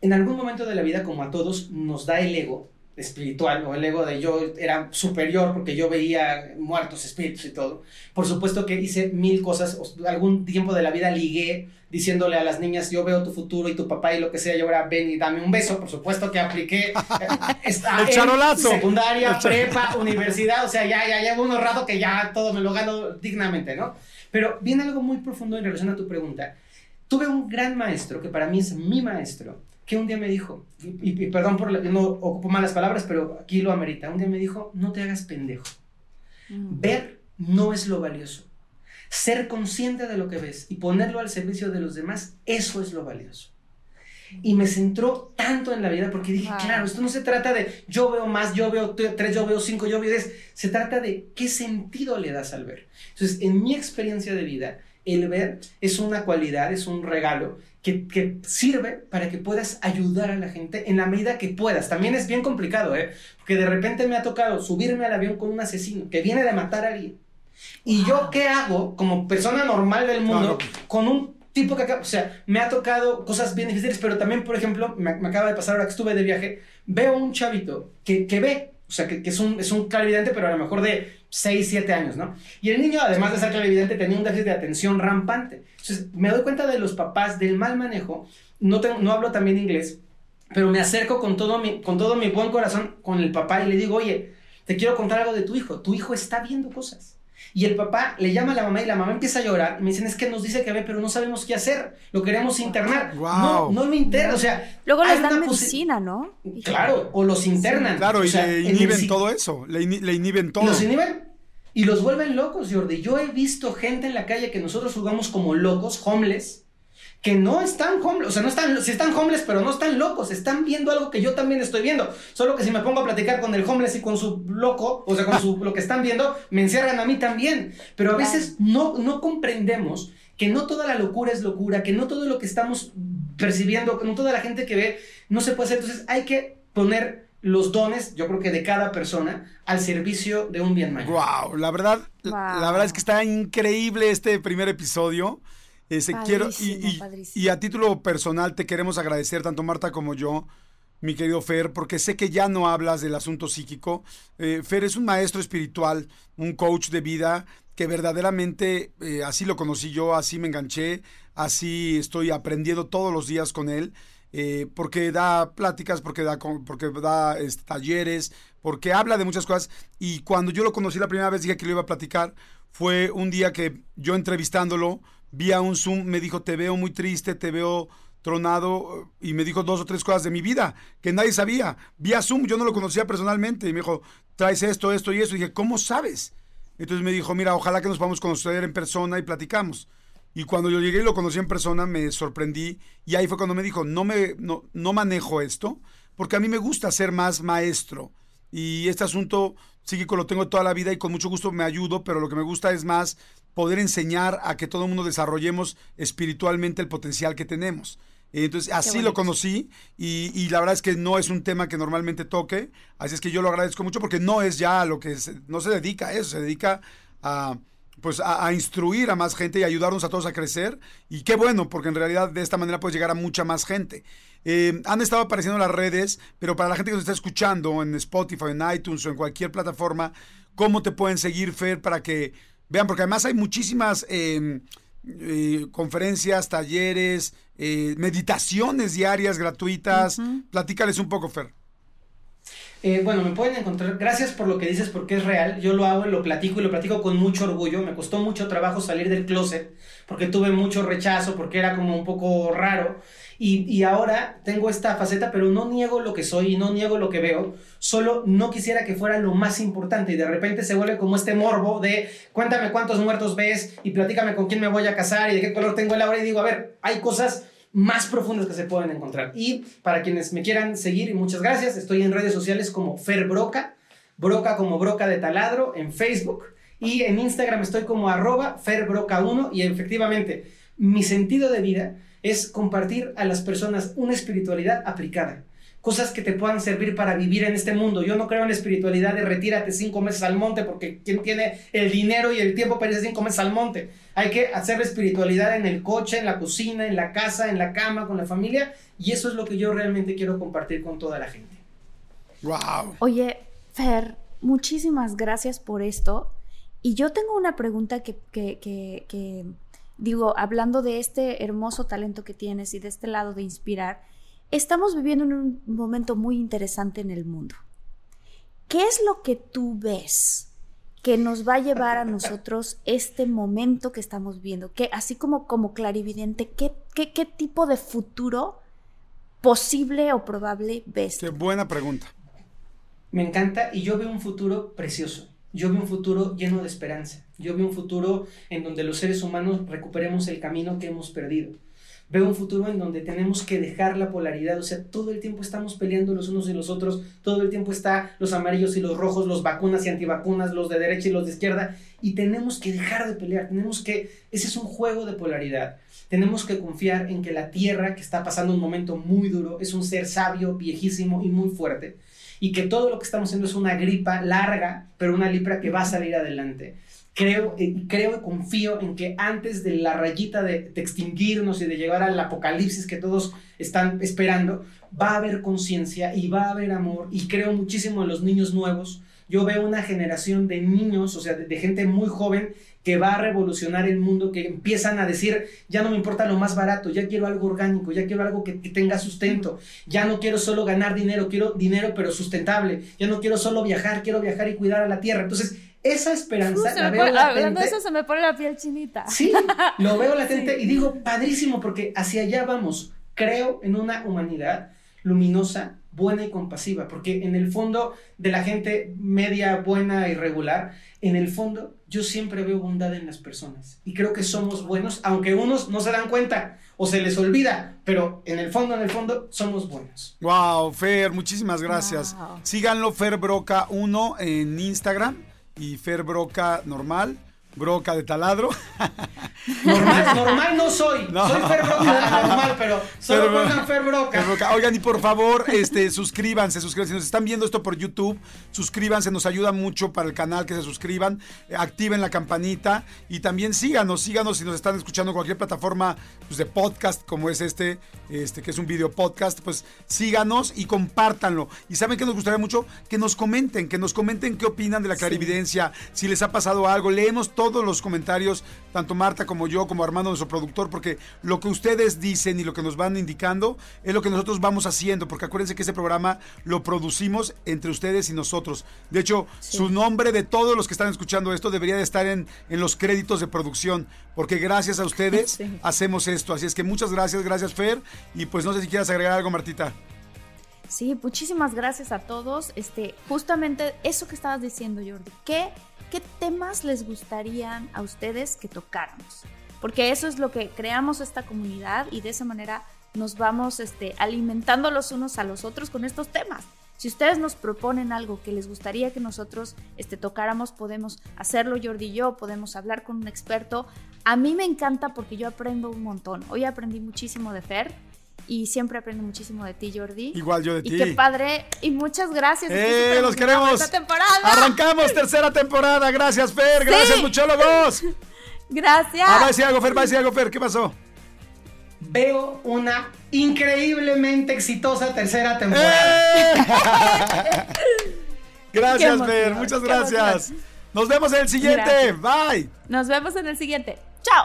Speaker 3: En algún momento de la vida, como a todos, nos da el ego espiritual o el ego de yo era superior porque yo veía muertos espíritus y todo. Por supuesto que hice mil cosas, algún tiempo de la vida ligué diciéndole a las niñas, yo veo tu futuro y tu papá y lo que sea, y ahora ven y dame un beso. Por supuesto que apliqué *laughs*
Speaker 1: el charolazo.
Speaker 3: secundaria, prepa, *laughs* universidad, o sea, ya, ya llevo unos rato que ya todo me lo gano dignamente, ¿no? Pero viene algo muy profundo en relación a tu pregunta. Tuve un gran maestro, que para mí es mi maestro, que un día me dijo, y, y, perdón por, la, no ocupo malas palabras, pero aquí lo amerita, un día me dijo, no te hagas pendejo. Mm. Ver no es lo valioso ser consciente de lo que ves y ponerlo al servicio de los demás, eso es lo valioso. Y me centró tanto en la vida porque dije, wow. claro, esto no se trata de yo veo más, yo veo tres, yo veo cinco, yo veo diez. Se trata de qué sentido le das al ver. Entonces, en mi experiencia de vida, el ver es una cualidad, es un regalo que, que, sirve para que puedas ayudar a la gente en la medida que puedas. También es bien complicado, ¿eh? Porque de repente me ha tocado subirme al avión con un asesino que viene de matar a alguien. ¿Y yo qué hago como persona normal del mundo con un tipo que acaba, o sea, me ha tocado cosas bien difíciles, pero también, por ejemplo, me, acaba de pasar ahora que estuve de viaje, veo un chavito que, que ve, o sea, que, que, es, un, es un clarividente, pero a lo mejor de 6, 7 años, ¿no? Y el niño, además de ser clarividente, tenía un déficit de atención rampante. Entonces, me doy cuenta de los papás, del mal manejo, no, tengo, no hablo también inglés, pero me acerco con todo, mi, con todo mi buen corazón con el papá y le digo, oye, te quiero contar algo de tu hijo, tu hijo está viendo cosas. Y el papá le llama a la mamá y la mamá empieza a llorar. Y me dicen, es que nos dice que ve, pero no sabemos qué hacer. Lo queremos internar. No, no lo internan. O sea,
Speaker 2: luego les dan medicina, ¿no?
Speaker 3: Claro, o los internan.
Speaker 1: claro, y le inhiben todo eso. Le, inhiben todo.
Speaker 3: Los inhiben y los vuelven locos, Jordi. Yo he visto gente en la calle que nosotros jugamos como locos, homeless que no están homeless, o sea, no están, si están homeless, pero no están locos, están viendo algo que yo también estoy viendo. Solo que si me pongo a platicar con el homeless y con su loco, o sea, con su, lo que están viendo, me encierran a mí también. Pero a veces no, no comprendemos que no toda la locura es locura, que no todo lo que estamos percibiendo, que no toda la gente que ve, no se puede hacer. Entonces hay que poner los dones, yo creo que de cada persona, al servicio de un bien mayor.
Speaker 1: Wow, la verdad, la verdad es que está increíble este primer episodio. Este, quiero, y, a título personal te queremos agradecer, tanto Marta como yo, mi querido Fer, porque sé que ya no hablas del asunto psíquico. Eh, Fer es un maestro espiritual, un coach de vida, que verdaderamente eh, así lo conocí yo, así me enganché, así estoy aprendiendo todos los días con él. Eh, porque da pláticas, porque da, porque da este, talleres, porque habla de muchas cosas. Y cuando yo lo conocí la primera vez, dije que lo iba a platicar. Fue un día que yo entrevistándolo, vía un Zoom, me dijo, te veo muy triste, te veo tronado y me dijo dos o tres cosas de mi vida que nadie sabía. Vía Zoom, yo no lo conocía personalmente y me dijo, traes esto, esto y eso. Y dije, ¿cómo sabes? Entonces me dijo, mira, ojalá que nos podamos conocer en persona y platicamos. Y cuando yo llegué y lo conocí en persona, me sorprendí. Y ahí fue cuando me dijo, no, me, no, no manejo esto, porque a mí me gusta ser más maestro. Y este asunto psíquico lo tengo toda la vida y con mucho gusto me ayudo, pero lo que me gusta es más poder enseñar a que todo el mundo desarrollemos espiritualmente el potencial que tenemos. Entonces, así lo conocí y, la verdad es que no es un tema que normalmente toque, así es que yo lo agradezco mucho porque no es ya lo que, no se dedica a eso, se dedica a, pues a, instruir a más gente y ayudarnos a todos a crecer. Y qué bueno, porque en realidad de esta manera puedes llegar a mucha más gente. Eh, han estado apareciendo las redes, pero para la gente que nos está escuchando en Spotify, en iTunes o en cualquier plataforma, ¿cómo te pueden seguir, Fer, para que Vean, porque además hay muchísimas em, eh, conferencias, talleres, eh, meditaciones diarias gratuitas. Platícales un poco, Fer.
Speaker 3: Eh, bueno, me pueden encontrar. Gracias por lo que dices, porque es real. Yo lo hago y lo platico y lo platico con mucho orgullo. Me costó mucho trabajo salir del closet porque tuve mucho rechazo, porque era como un poco raro. Y, ahora tengo esta faceta, pero no niego lo que soy y no niego lo que veo, solo no quisiera que fuera lo más importante y de repente se vuelve como este morbo de cuéntame cuántos muertos ves y platícame con quién me voy a casar y de qué color tengo el aura y digo, a ver, hay cosas más profundas que se pueden encontrar. Y para quienes me quieran seguir, muchas gracias, estoy en redes sociales como Fer Broca, Broca como Broca de Taladro en Facebook y en Instagram estoy como arroba ferbroca1 y efectivamente mi sentido de vida es compartir a las personas una espiritualidad aplicada. Cosas que te puedan servir para vivir en este mundo. Yo no creo en la espiritualidad de retírate cinco meses al monte porque quien tiene el dinero y el tiempo para irse cinco meses al monte. Hay que hacer la espiritualidad en el coche, en la cocina, en la casa, en la cama, con la familia. Y eso es lo que yo realmente quiero compartir con toda la gente.
Speaker 1: ¡Wow!
Speaker 2: Oye, Fer, muchísimas gracias por esto. Y yo tengo una pregunta que, que, que digo, hablando de este hermoso talento que tienes y de este lado de inspirar, estamos viviendo en un momento muy interesante en el mundo. ¿Qué es lo que tú ves que nos va a llevar a nosotros este momento que estamos viendo? Que así como como clarividente, ¿qué, qué, qué tipo de futuro posible o probable ves?
Speaker 1: Qué buena pregunta.
Speaker 3: Me encanta y yo veo un futuro precioso. Yo veo un futuro lleno de esperanza. Yo veo un futuro en donde los seres humanos recuperemos el camino que hemos perdido. Veo un futuro en donde tenemos que dejar la polaridad, o sea, todo el tiempo estamos peleando los unos y los otros, todo el tiempo está los amarillos y los rojos, los vacunas y antivacunas, los de derecha y los de izquierda, y tenemos que dejar de pelear, tenemos que, ese es un juego de polaridad, tenemos que confiar en que la Tierra, que está pasando un momento muy duro, es un ser sabio, viejísimo y muy fuerte, y que todo lo que estamos haciendo es una gripa larga, pero una gripa que va a salir adelante creo, eh, creo y confío en que antes de la rayita de, extinguirnos y de llegar al apocalipsis que todos están esperando, va a haber conciencia y va a haber amor y creo muchísimo en los niños nuevos. Yo veo una generación de niños, o sea, de, gente muy joven que va a revolucionar el mundo, que empiezan a decir, ya no me importa lo más barato, ya quiero algo orgánico, ya quiero algo que, que, tenga sustento, ya no quiero solo ganar dinero, quiero dinero pero sustentable, ya no quiero solo viajar, quiero viajar y cuidar a la tierra. Entonces, esa esperanza la veo
Speaker 2: Hablando de eso, se me pone la piel chinita.
Speaker 3: Sí, lo *laughs* veo latente y digo, padrísimo, porque hacia allá vamos. Creo en una humanidad luminosa, buena y compasiva, porque en el fondo de la gente media, buena y regular, en el fondo yo siempre veo bondad en las personas y creo que somos buenos, aunque unos no se dan cuenta o se les olvida, pero en el fondo, en el fondo, somos buenos.
Speaker 1: Wow, Fer, muchísimas gracias. Síganlo, Fer Broca 1 en Instagram y Fer Broca normal broca de taladro. *laughs*
Speaker 3: Normal, normal no soy. *laughs* Soy Fer Broca normal, pero solo Fer, Fer Broca.
Speaker 1: Oigan, y por favor, este, suscríbanse, suscríbanse. Si nos están viendo esto por YouTube, suscríbanse, nos ayuda mucho para el canal que se suscriban, eh, activen la campanita y también síganos, síganos si nos están escuchando en cualquier plataforma pues, de podcast como es este, este, que es un video podcast, pues síganos y compártanlo. Y saben que nos gustaría mucho que nos comenten, que nos comenten qué opinan de la clarividencia, si les ha pasado algo, leemos todo todos los comentarios, tanto Marta como yo, como Armando, nuestro productor, porque lo que ustedes dicen y lo que nos van indicando es lo que nosotros vamos haciendo, porque acuérdense que este programa lo producimos entre ustedes y nosotros. De hecho, su nombre de todos los que están escuchando esto debería de estar en, en los créditos de producción, porque gracias a ustedes hacemos esto. Así es que muchas gracias, gracias Fer, y pues no sé si quieras agregar algo, Martita.
Speaker 2: Sí, muchísimas gracias a todos. Este, justamente eso que estabas diciendo, Jordi, ¿qué ¿qué temas les gustarían a ustedes que tocáramos? Porque eso es lo que creamos esta comunidad y de esa manera nos vamos este, alimentando los unos a los otros con estos temas. Si ustedes nos proponen algo que les gustaría que nosotros este, tocáramos, podemos hacerlo Jordi y yo, podemos hablar con un experto. A mí me encanta porque yo aprendo un montón. Hoy aprendí muchísimo de Fer y siempre aprendo muchísimo de ti, Jordi.
Speaker 1: Igual yo de ti.
Speaker 2: Y qué padre. Y muchas gracias.
Speaker 1: ¡Eh, los queremos! Arrancamos *laughs* tercera temporada. Gracias, Fer. Gracias, muchólogos. *laughs*
Speaker 2: gracias.
Speaker 1: Ah, va a decir algo, Fer. Va a decir algo, Fer. ¿Qué pasó?
Speaker 3: Veo una increíblemente exitosa tercera temporada. ¡Eh! *laughs*
Speaker 1: gracias, Fer. Muchas gracias. Nos vemos en el siguiente. Bye.
Speaker 2: Nos vemos en el siguiente. Chao.